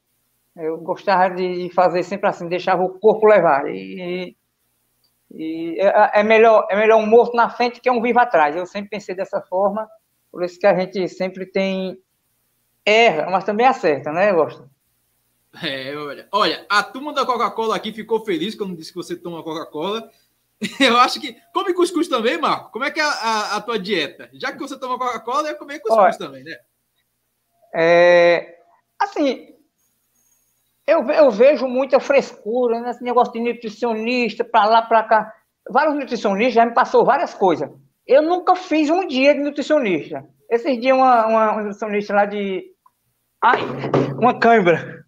Eu gostava de fazer sempre assim, deixava o corpo levar. E, e é, é, melhor, é melhor um morto na frente que um vivo atrás. Eu sempre pensei dessa forma, por isso que a gente sempre tem erra, mas também acerta, né, Gosto? É, olha, olha, a turma da Coca-Cola aqui ficou feliz quando disse que você toma Coca-Cola. (laughs) Eu acho que. Come cuscuz também, Marco? Como é que é a, a tua dieta? Já que você toma Coca-Cola, é comer cuscuz Olha, também, né? É, assim, eu, eu vejo muita frescura nesse né? negócio de nutricionista, para lá, para cá. Vários nutricionistas já me passou várias coisas. Eu nunca fiz um dia de nutricionista. Esses dias, uma, uma nutricionista lá de. Ai, uma câimbra.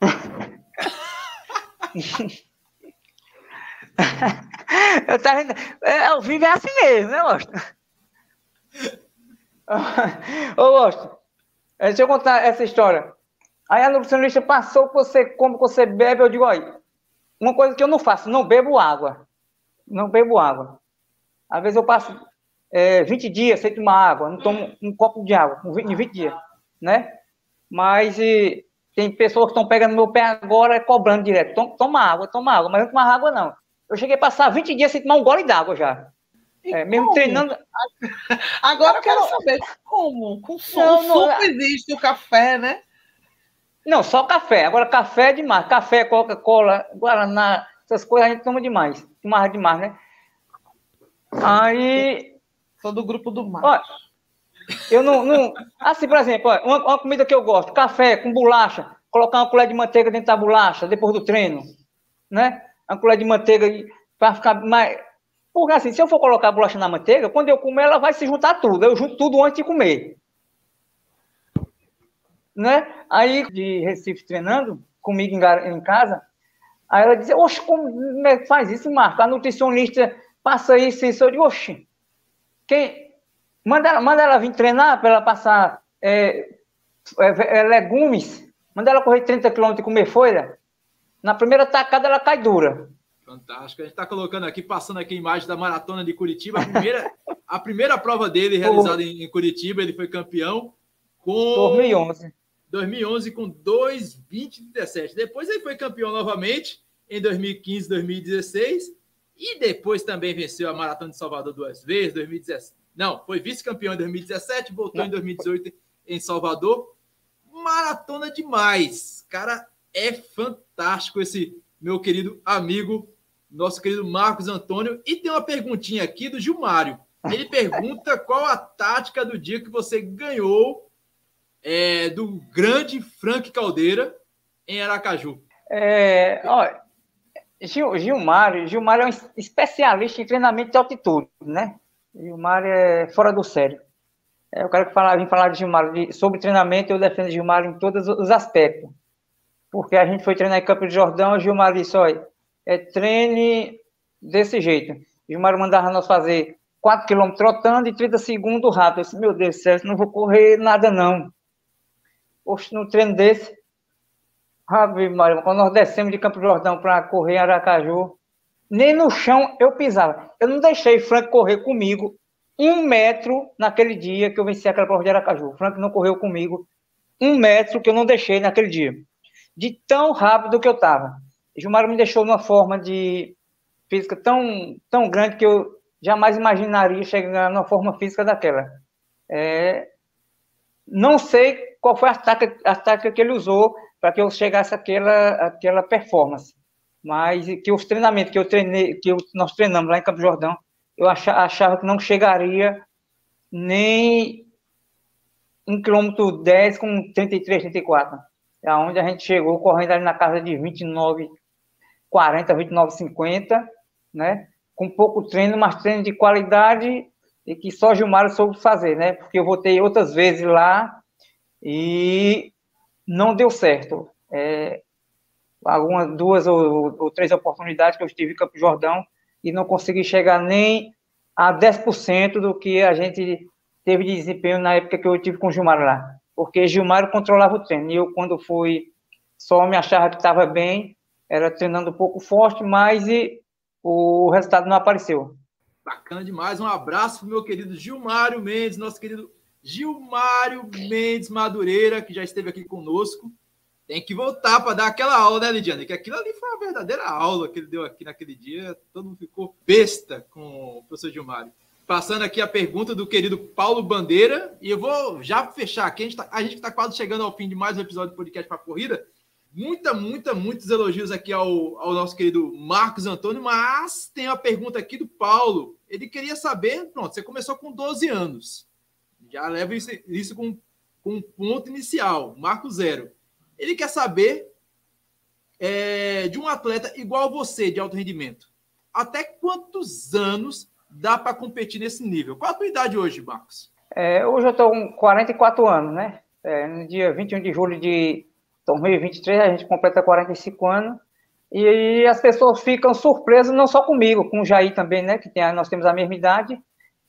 (laughs) eu tava, é, ao vivo é assim mesmo, né, Gosto? (laughs) Ô, Gosto, deixa eu contar essa história. Aí a nutricionista passou você come, você bebe, eu digo, olha, uma coisa que eu não faço, não bebo água. Não bebo água. Às vezes eu passo é, 20 dias sem tomar água, não tomo um copo de água, em 20 dias, né? Mas e, tem pessoas que estão pegando meu pé agora cobrando direto. Toma água, toma água, mas não toma água, não. Eu cheguei a passar 20 dias sem tomar um gole d'água já. É, mesmo treinando. (laughs) Agora eu quero saber como. Com suco, não, não, suco existe o café, né? Não, só café. Agora café é demais. Café, Coca-Cola, Guaraná, essas coisas a gente toma demais. Tomava demais, né? Aí. Sou do grupo do mar. Eu não, não. Assim, por exemplo, uma, uma comida que eu gosto: café com bolacha. Colocar uma colher de manteiga dentro da bolacha depois do treino. Né? uma colher de manteiga para ficar mais. Porque assim, se eu for colocar a bolacha na manteiga, quando eu comer, ela vai se juntar tudo. Eu junto tudo antes de comer. Né? Aí, de Recife treinando, comigo em, em casa, aí ela dizia, oxe, como é que faz isso, Marco? A nutricionista passa isso, isso. Eu digo, oxe, quem... Manda, manda ela vir treinar para ela passar é, é, é, legumes, manda ela correr 30 quilômetros e comer folha. Na primeira tacada ela cai dura. Fantástico. A gente está colocando aqui, passando aqui a imagem da maratona de Curitiba. A primeira, a primeira prova dele realizada em, em Curitiba, ele foi campeão com 2011. 2011 com 2,20,17. Depois ele foi campeão novamente em 2015, 2016 e depois também venceu a Maratona de Salvador duas vezes, 2017. Não, foi vice-campeão em 2017, voltou em 2018 em Salvador. Maratona demais. Cara, é fantástico esse meu querido amigo, nosso querido Marcos Antônio. E tem uma perguntinha aqui do Gilmário. Ele (laughs) pergunta qual a tática do dia que você ganhou é, do grande Frank Caldeira em Aracaju. É, ó, Gil, Gilmar, Gilmar é um especialista em treinamento de altitude, né? Gilmar é fora do sério. É, eu quero falar, vim falar de Gilmar de, sobre treinamento, eu defendo Gilmar em todos os aspectos. Porque a gente foi treinar em Campo de Jordão, o Gilmar disse, olha, é, treine desse jeito. Gilmar mandava nós fazer 4 km trotando e 30 segundos rápido. Eu disse, meu Deus do céu, não vou correr nada não. Poxa, no treino desse, Maria, quando nós descemos de Campo Jordão para correr em Aracaju, nem no chão eu pisava. Eu não deixei Frank correr comigo um metro naquele dia que eu venci aquela prova de Aracaju. Frank não correu comigo um metro que eu não deixei naquele dia. De tão rápido que eu estava. Gilmar me deixou numa forma de física tão, tão grande que eu jamais imaginaria chegar numa forma física daquela. É, não sei qual foi a tática, a tática que ele usou para que eu chegasse àquela, àquela performance. Mas que os treinamentos que eu treinei, que eu, nós treinamos lá em Campo Jordão, eu achava, achava que não chegaria nem um quilômetro 10 com 33, 34. É onde a gente chegou correndo ali na casa de 29, 40, 29, 50, né? Com pouco treino, mas treino de qualidade e que só Gilmar soube fazer, né? Porque eu voltei outras vezes lá e não deu certo. É, algumas duas ou, ou, três oportunidades que eu estive em Campo Jordão e não consegui chegar nem a 10% do que a gente teve de desempenho na época que eu tive com o Gilmar lá. Porque Gilmar controlava o treino. E eu, quando fui, só me achava que estava bem, era treinando um pouco forte, mas e, o resultado não apareceu. Bacana demais. Um abraço meu querido Gilmário Mendes, nosso querido Gilmário Mendes Madureira, que já esteve aqui conosco. Tem que voltar para dar aquela aula, né, Lidiane? Que aquilo ali foi uma verdadeira aula que ele deu aqui naquele dia. Todo mundo ficou besta com o professor Gilmário. Passando aqui a pergunta do querido Paulo Bandeira, e eu vou já fechar aqui. A gente está tá quase chegando ao fim de mais um episódio do podcast para corrida. Muita, muita, muitos elogios aqui ao, ao nosso querido Marcos Antônio, mas tem uma pergunta aqui do Paulo. Ele queria saber, pronto, você começou com 12 anos já leva isso, isso com, com um ponto inicial, marco zero. Ele quer saber é, de um atleta igual você, de alto rendimento. Até quantos anos dá para competir nesse nível? Qual a tua idade hoje, Marcos? É, hoje eu estou com 44 anos, né? É, no dia 21 de julho de 2023, a gente completa 45 anos. E as pessoas ficam surpresas, não só comigo, com o Jair também, né? Que tem, nós temos a mesma idade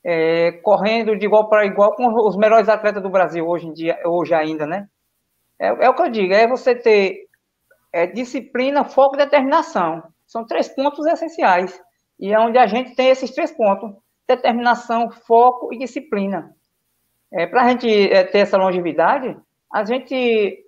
é, correndo de igual para igual com os melhores atletas do Brasil hoje em dia, hoje ainda, né? É, é o que eu digo, é você ter é, disciplina, foco e determinação. São três pontos essenciais. E é onde a gente tem esses três pontos: determinação, foco e disciplina. É, para a gente é, ter essa longevidade, a gente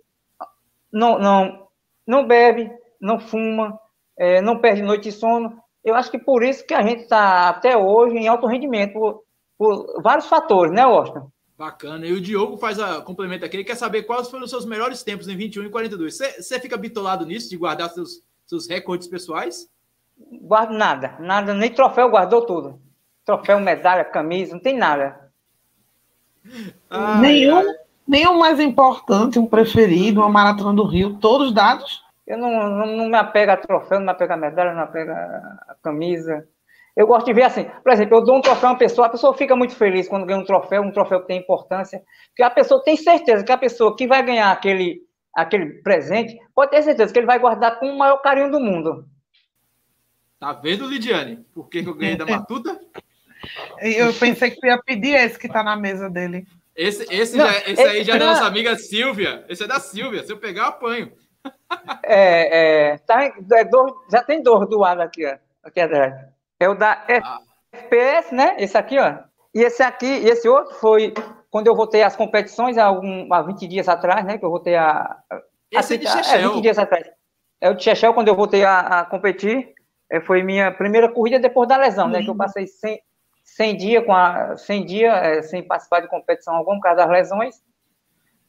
não, não, não bebe, não fuma, é, não perde noite de sono, eu acho que por isso que a gente está até hoje em alto rendimento, por, por vários fatores, né, Washington? Bacana. E o Diogo faz a complemento aqui, ele quer saber quais foram os seus melhores tempos em 21 e 42. Você fica bitolado nisso, de guardar seus, seus recordes pessoais? Guardo nada, nada, nem troféu guardou tudo. Troféu, medalha, camisa, não tem nada. Ai, nenhum, ai. nenhum mais importante, um preferido, uma maratona do Rio, todos dados? Eu não, não, não, me apego a troféu, não me apego a medalha, não me apego a camisa. Eu gosto de ver assim, por exemplo, eu dou um troféu a uma pessoa, a pessoa fica muito feliz quando ganha um troféu, um troféu que tem importância, porque a pessoa tem certeza que a pessoa que vai ganhar aquele, aquele presente, pode ter certeza que ele vai guardar com o maior carinho do mundo. Tá vendo, Lidiane? Por que, que eu ganhei da Matuta? (laughs) Eu pensei que ia pedir esse que tá na mesa dele. Esse, esse, não, já, esse, esse aí já é da nossa amiga Silvia. Esse é da Silvia. Se eu pegar, eu apanho. É, é, tá, é dois, já tem dois do lado aqui, ó. Aqui atrás. É o da Ah. FPS, né? Esse aqui, ó. E esse aqui, e esse outro foi quando eu voltei às competições há, algum, há 20 dias atrás, né? Que eu voltei a. Esse é de a- É, Chechel. 20 dias atrás. É o de Chechel, quando eu voltei a, a competir. é, foi minha primeira corrida depois da lesão, né? Que eu passei 100, 100 dias, com a, 100 dias é, sem participar de competição alguma por causa das lesões.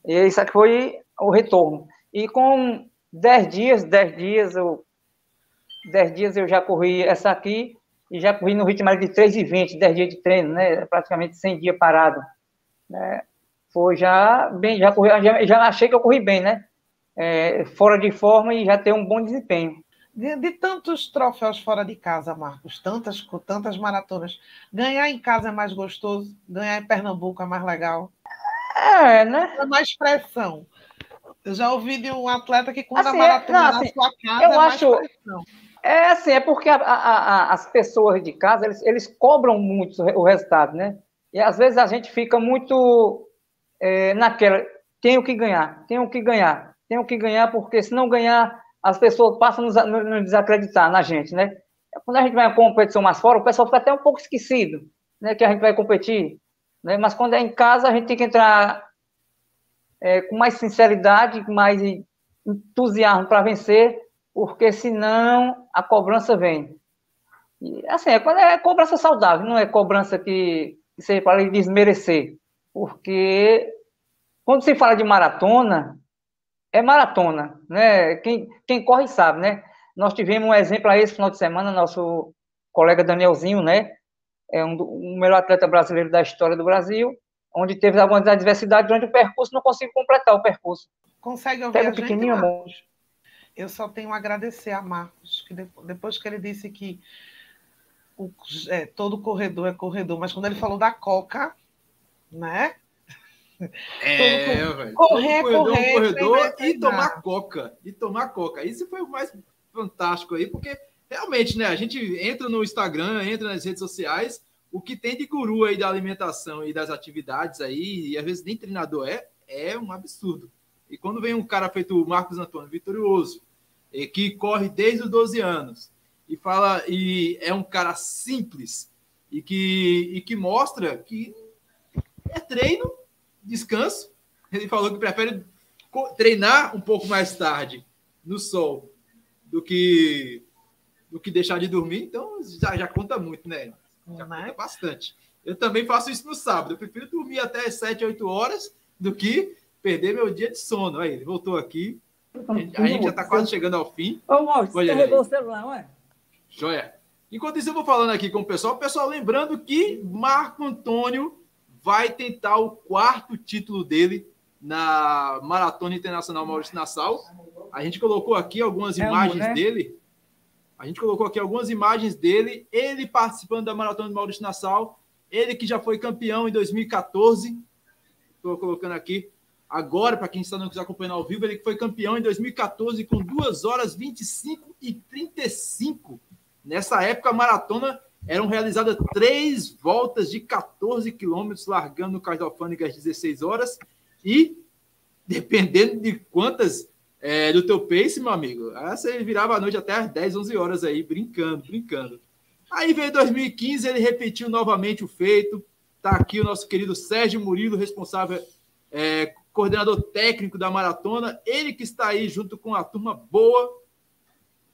E isso aqui foi o retorno. E com 10 dias, 10 dias, eu, 10 dias eu já corri essa aqui e já corri no ritmo de 3,20, 10 dias de treino, né? Praticamente 100 dias parado. Né? Foi já bem, já, corri, já, já achei que eu corri bem, né? É, fora de forma e já ter um bom desempenho. De, de tantos troféus fora de casa, Marcos, tantas, tantas maratonas, ganhar em casa é mais gostoso, ganhar em Pernambuco é mais legal, É, né? é mais pressão. Eu já ouvi de um atleta que quando Assim, a é- maratona não, na assim, sua casa eu é mais acho- pressão. É assim, é porque a- a- a- as pessoas de casa, eles, eles cobram muito o re- o resultado, né? E às vezes a gente fica muito é, naquela, tenho que ganhar, tenho que ganhar, tenho que ganhar, porque se não ganhar, as pessoas passam a nos, a- nos desacreditar na gente, né? Quando a gente vai uma competição mais fora, o pessoal fica até um pouco esquecido, né? Que a gente vai competir, né? Mas quando é em casa, a gente tem que entrar é, com mais sinceridade, com mais entusiasmo para vencer, porque senão a cobrança vem. E, assim, é, é cobrança saudável, não é cobrança que, que seja para desmerecer. Porque quando se fala de maratona, é maratona, né? Quem, quem corre sabe, né? Nós tivemos um exemplo aí esse final de semana, nosso colega Danielzinho, né? É um, um melhor atleta brasileiro da história do Brasil, onde teve algumas adversidades durante o percurso, não conseguiu completar o percurso. Consegue ouvir Pega a gente, pequenininho? Eu só tenho a agradecer a Marcos, que de- depois que ele disse que o- é, todo corredor é corredor, mas quando ele falou da Coca, né? É, (laughs) Todo correr, Todo corredor, correr, corredor e tomar coca. E tomar coca. Isso foi o mais fantástico aí, porque realmente, né? A gente entra no Instagram, entra nas redes sociais, o que tem de guru aí da alimentação e das atividades aí, e às vezes nem treinador é, é um absurdo. E quando vem um cara feito o Marcos Antônio, vitorioso, e que corre desde os 12 anos, e fala, e é um cara simples, e que, e que mostra que é treino, descanso. Ele falou que prefere treinar um pouco mais tarde no sol do que do que deixar de dormir. Então já, já conta muito, né? Já Né? conta bastante. Eu também faço isso no sábado. Eu prefiro dormir até 7, 8 horas do que perder meu dia de sono. Aí, ele voltou aqui. A gente, a gente já está quase chegando ao fim. Ô, Mauro, você carregou aí. o celular, não é? Joia. Enquanto isso, eu vou falando aqui com o pessoal. Pessoal, lembrando que Marco Antônio vai tentar o quarto título dele na Maratona Internacional Maurício Nassau. A gente colocou aqui algumas É, imagens né? dele. A gente colocou aqui algumas imagens dele, ele participando da Maratona de Maurício Nassau, ele que já foi campeão em 2014. Estou colocando aqui agora, para quem está nos acompanhando ao vivo, ele foi campeão em 2014 com 2 horas 25 e 35. Nessa época, a maratona eram realizadas três voltas de 14 quilômetros, largando no Cais Alfândega às 16 horas. E, dependendo de quantas é, do teu pace, meu amigo, aí você virava a noite até às 10, 11 horas aí, brincando, brincando. Aí veio 2015, ele repetiu novamente o feito. Tá aqui o nosso querido Sérgio Murilo, responsável, é, coordenador técnico da maratona. Ele que está aí junto com a turma boa.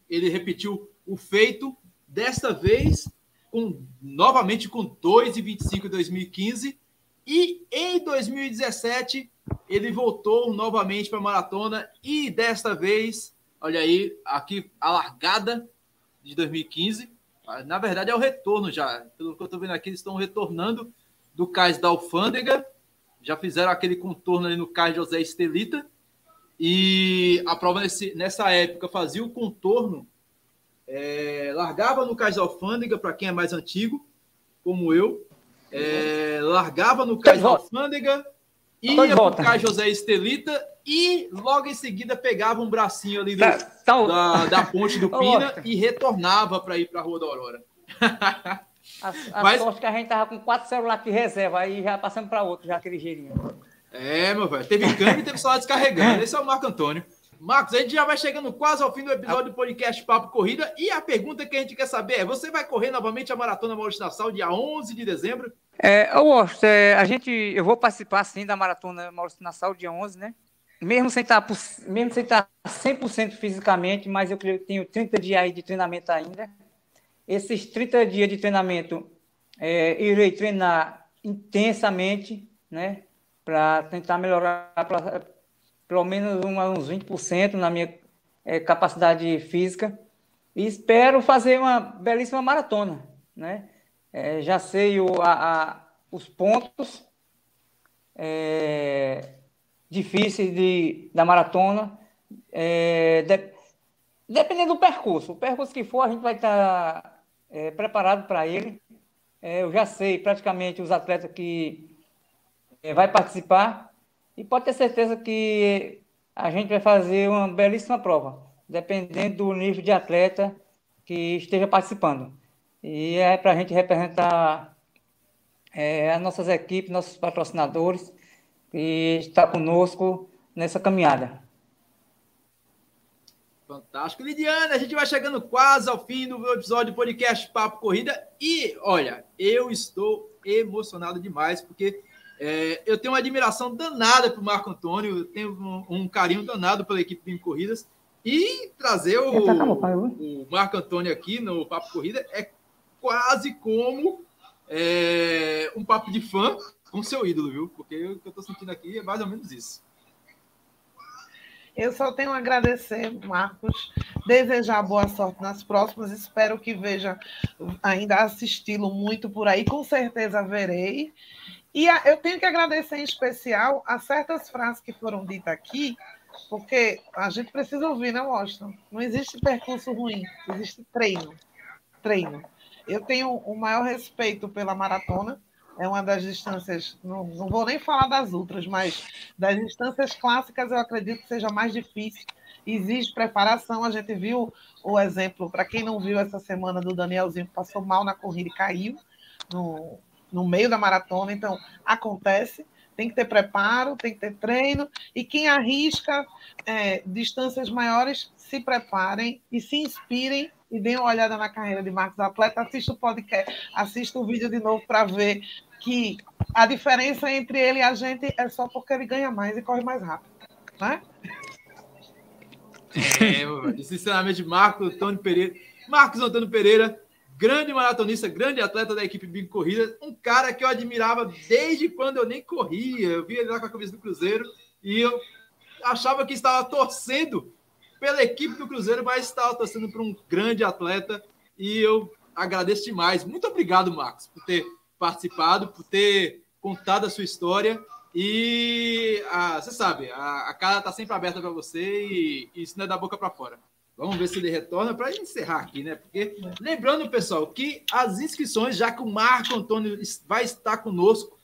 Ele repetiu o feito, desta vez com novamente com 2,25 em 2015. E em 2017, ele voltou novamente para a maratona e desta vez, olha aí, aqui a largada de 2015. Na verdade, é o retorno já. Pelo que eu estou vendo aqui, eles estão retornando do cais da Alfândega. Já fizeram aquele contorno ali no cais José Estelita. E a prova nesse, nessa época fazia o contorno, é, largava no cais da Alfândega, para quem é mais antigo, como eu, é, largava no cais da Alfândega, ia Tô de para o cais José Estelita e logo em seguida pegava um bracinho ali do, Tá, tá, da, da ponte do Ô, (laughs) Pina e retornava para ir para a Rua da Aurora. (laughs) A, a Mas- sorte que a gente tava com quatro celulares de reserva, aí já passando para outro, já aquele ligeirinho. É, meu velho. Teve câmbio e teve celular descarregando. Esse é o Marco Antônio. Marcos, a gente já vai chegando quase ao fim do episódio do podcast Papo Corrida. E a pergunta que a gente quer saber é: você vai correr novamente a Maratona Maurício Nassau dia 11 de dezembro? É, eu gosto. É, a gente, eu vou participar sim da Maratona Maurício Nassau dia 11, né? Mesmo sem estar, mesmo sem estar 100% fisicamente, mas eu tenho 30 dias de treinamento ainda. Esses 30 dias de treinamento, é, irei treinar intensamente, né? Para tentar melhorar pra, pelo menos uns 20% na minha é, capacidade física. E espero fazer uma belíssima maratona. Né? É, já sei o, a, a, os pontos é, difíceis de, da maratona. É, de, dependendo do percurso. O percurso que for, a gente vai estar é, preparado para ele. É, eu já sei praticamente os atletas que vai participar e pode ter certeza que a gente vai fazer uma belíssima prova, dependendo do nível de atleta que esteja participando. E é para a gente representar é, as nossas equipes, nossos patrocinadores, que está conosco nessa caminhada. Fantástico. Lidiane, a gente vai chegando quase ao fim do episódio do podcast Papo Corrida. E, olha, eu estou emocionado demais, porque é, eu tenho uma admiração danada para o Marco Antônio, eu tenho um, um, carinho danado pela equipe de corridas. E trazer o, tá o, Marco Antônio aqui no Papo Corrida é quase como é, um papo de fã com seu ídolo, viu? Porque o que eu estou sentindo aqui é mais ou menos isso. Eu só tenho a agradecer, Marcos, desejar boa sorte nas próximas. Espero que veja ainda assisti-lo muito por aí. Com certeza verei. E eu tenho que agradecer em especial a certas frases que foram ditas aqui, porque a gente precisa ouvir, né, Washington? Não existe percurso ruim, existe treino. Treino. Eu tenho o maior respeito pela maratona, é uma das distâncias, não, não vou nem falar das outras, mas das distâncias clássicas eu acredito que seja mais difícil. Exige preparação, a gente viu o exemplo, para quem não viu essa semana do Danielzinho, que passou mal na corrida e caiu no, no meio da maratona, então acontece. Tem que ter preparo, tem que ter treino, e quem arrisca é, distâncias maiores, se preparem e se inspirem e deem uma olhada na carreira de Marcos Atleta, assista o podcast, assista o vídeo de novo para ver que a diferença entre ele e a gente é só porque ele ganha mais e corre mais rápido. Né? É, sinceramente, Marcos Antônio Pereira. Marcos Antônio Pereira grande maratonista, grande atleta da equipe Big Corrida, um cara que eu admirava desde quando eu nem corria. Eu via ele lá com a camisa do Cruzeiro e eu achava que estava torcendo pela equipe do Cruzeiro, mas estava torcendo para um grande atleta e eu agradeço demais. Muito obrigado, Marcos, por ter participado, por ter contado a sua história. E ah, você sabe, a, a cara está sempre aberta para você e, e isso não é da boca para fora. Vamos ver se ele retorna para encerrar aqui, né? Porque lembrando, pessoal, que as inscrições, já que o Marco Antônio vai estar conosco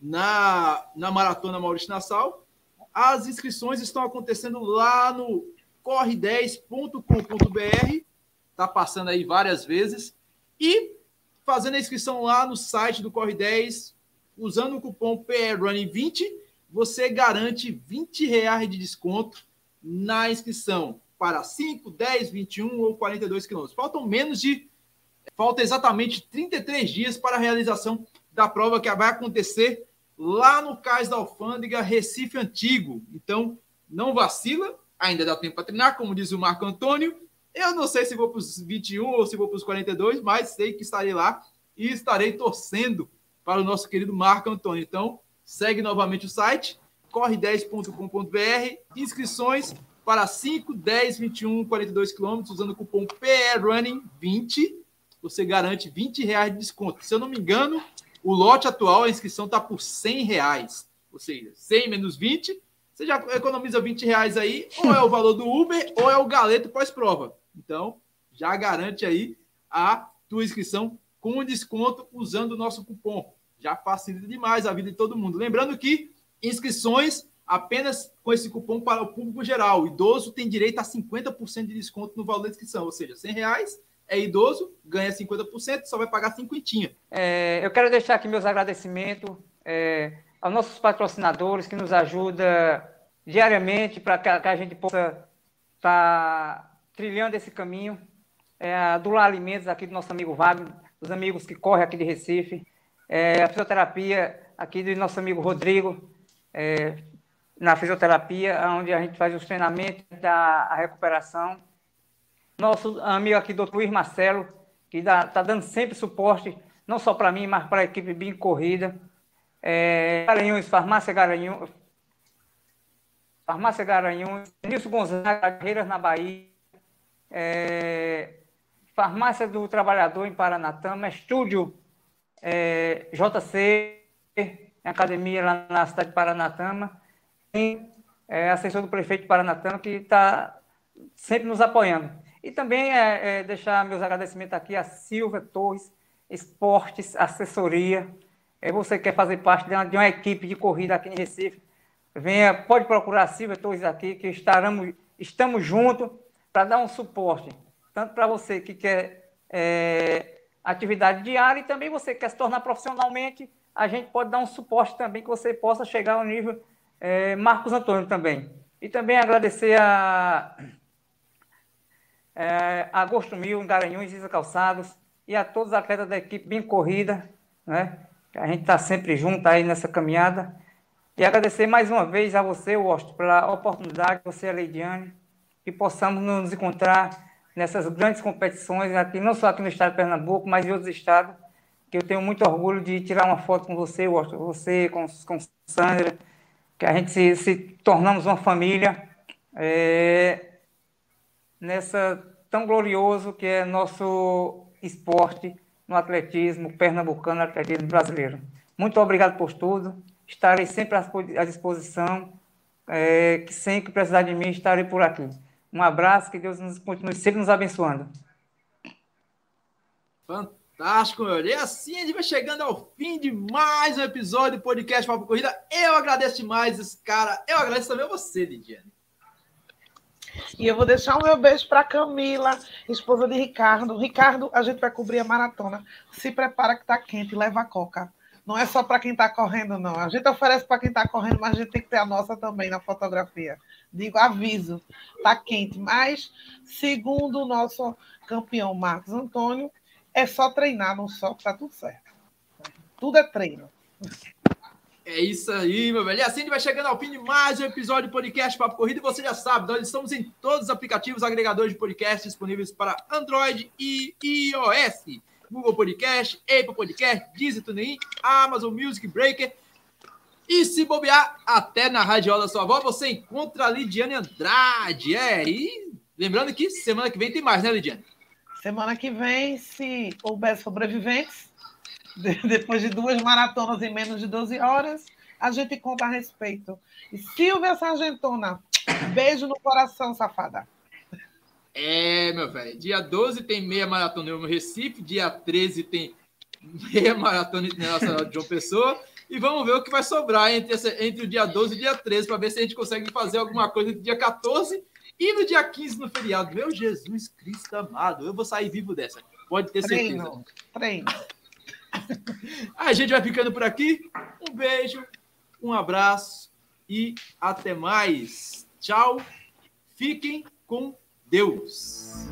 na, na Maratona Maurício Nassau, as inscrições estão acontecendo lá no corre10.com.br, tá passando aí várias vezes, e fazendo a inscrição lá no site do Corre 10, usando o cupom PRUNNING20, você garante 20 reais de desconto na inscrição para 5, 10, 21 ou 42 quilômetros. Faltam menos de. Falta exatamente 33 dias para a realização da prova que vai acontecer lá no Cais da Alfândega, Recife Antigo. Então, não vacila, ainda dá tempo para treinar, como diz o Marco Antônio. Eu não sei se vou para os 21 ou se vou para os 42, mas sei que estarei lá e estarei torcendo para o nosso querido Marco Antônio. Então, segue novamente o site, corre10.com.br, inscrições para 5, 10, 21, 42 quilômetros, usando o cupom PRUNNING20, você garante 20 reais de desconto. Se eu não me engano, o lote atual, a inscrição está por 100 reais. Ou seja, 100 menos 20, você já economiza 20 reais aí, ou é o valor do Uber, ou é o galeto pós-prova. Então, já garante aí a tua inscrição com desconto usando o nosso cupom. Já facilita demais a vida de todo mundo. Lembrando que inscrições apenas com esse cupom para o público geral. O idoso tem direito a 50% de desconto no valor da inscrição, ou seja, 100 reais é idoso, ganha 50%, só vai pagar 50. É, eu quero deixar aqui meus agradecimentos é, aos nossos patrocinadores que nos ajudam diariamente para que, a gente possa está trilhando esse caminho. É a Dula Alimentos, aqui do nosso amigo Wagner, dos amigos que correm aqui de Recife. É a fisioterapia aqui do nosso amigo Rodrigo, é, na fisioterapia, onde a gente faz os treinamentos da recuperação. Nosso amigo aqui, doutor Luiz Marcelo, que está dando sempre suporte, não só para mim, mas para a equipe bem corrida. É, Garanhuns, Farmácia Garanhuns, Farmácia Garanhuns, Nilson Gonzaga, Carreiras na Bahia, é, Farmácia do Trabalhador em Paranatama, Estúdio é, JC, academia lá na cidade de Paranatama, e é, assessor do prefeito de Paranatama, que está sempre nos apoiando. E também é, é, deixar meus agradecimentos aqui a Silvia Torres, Esportes, Assessoria. É, você quer fazer parte de uma, de uma equipe de corrida aqui em Recife, venha, pode procurar a Silvia Torres aqui, que estaremos, estamos juntos para dar um suporte, tanto para você que quer é, atividade diária e também você quer se tornar profissionalmente, a gente pode dar um suporte também que você possa chegar ao nível é, Marcos Antônio também. E também agradecer a, é, Agosto Mil, Garanhuns, Isa Calçados e a todos os atletas da equipe bem corrida, né? A gente está sempre junto aí nessa caminhada. E agradecer mais uma vez a você, Washington, pela oportunidade, você, a Leidiane, que possamos nos encontrar nessas grandes competições, aqui, não só aqui no estado de Pernambuco, mas em outros estados, que eu tenho muito orgulho de tirar uma foto com você, Washington, você, com, com Sandra, que a gente se, se tornamos uma família é, nessa tão glorioso que é nosso esporte no atletismo pernambucano, atletismo brasileiro. Muito obrigado por tudo. Estarei sempre à disposição. É, que sempre precisar de mim, estarei por aqui. Um abraço, que Deus nos continue sempre nos abençoando. Fantástico, meu. E assim a gente vai chegando ao fim de mais um episódio do podcast Papo Corrida. Eu agradeço demais esse cara. Eu agradeço também a você, Lidiane. E eu vou deixar o meu beijo para Camila, esposa de Ricardo. Ricardo, a gente vai cobrir a maratona. Se prepara que tá quente, leva a coca. Não é só para quem está correndo, não. A gente oferece para quem está correndo, mas a gente tem que ter a nossa também na fotografia. Digo, aviso, tá quente. Mas, segundo o nosso campeão Marcos Antônio, é só treinar no sol que tá tudo certo. Tudo é treino. É isso aí, meu velho. E assim a gente vai chegando ao fim de mais um episódio do podcast Papo Corrida. E você já sabe, nós estamos em todos os aplicativos agregadores de podcast disponíveis para Android e iOS. Google Podcast, Apple Podcast, Deezer, TuneIn, Amazon Music, Breaker. E se bobear, até na radiola da sua avó, você encontra a Lidiane Andrade. É, e lembrando que semana que vem tem mais, né, Lidiane? Semana que vem, se houver sobreviventes, (laughs) depois de duas maratonas em menos de 12 horas, a gente conta a respeito. E Silvia Sargentona, beijo no coração, safada. É, meu velho. Dia 12 tem meia maratona no Recife, dia 13 tem meia maratona internacional de João Pessoa. E vamos ver o que vai sobrar entre, essa, entre o dia 12 e o dia 13, para ver se a gente consegue fazer alguma coisa no dia 14 e no dia 15 no feriado. Meu Jesus Cristo amado, eu vou sair vivo dessa. Pode ter certeza. Treino, treino. A gente vai ficando por aqui. Um beijo, um abraço e até mais. Tchau. Fiquem com Deus.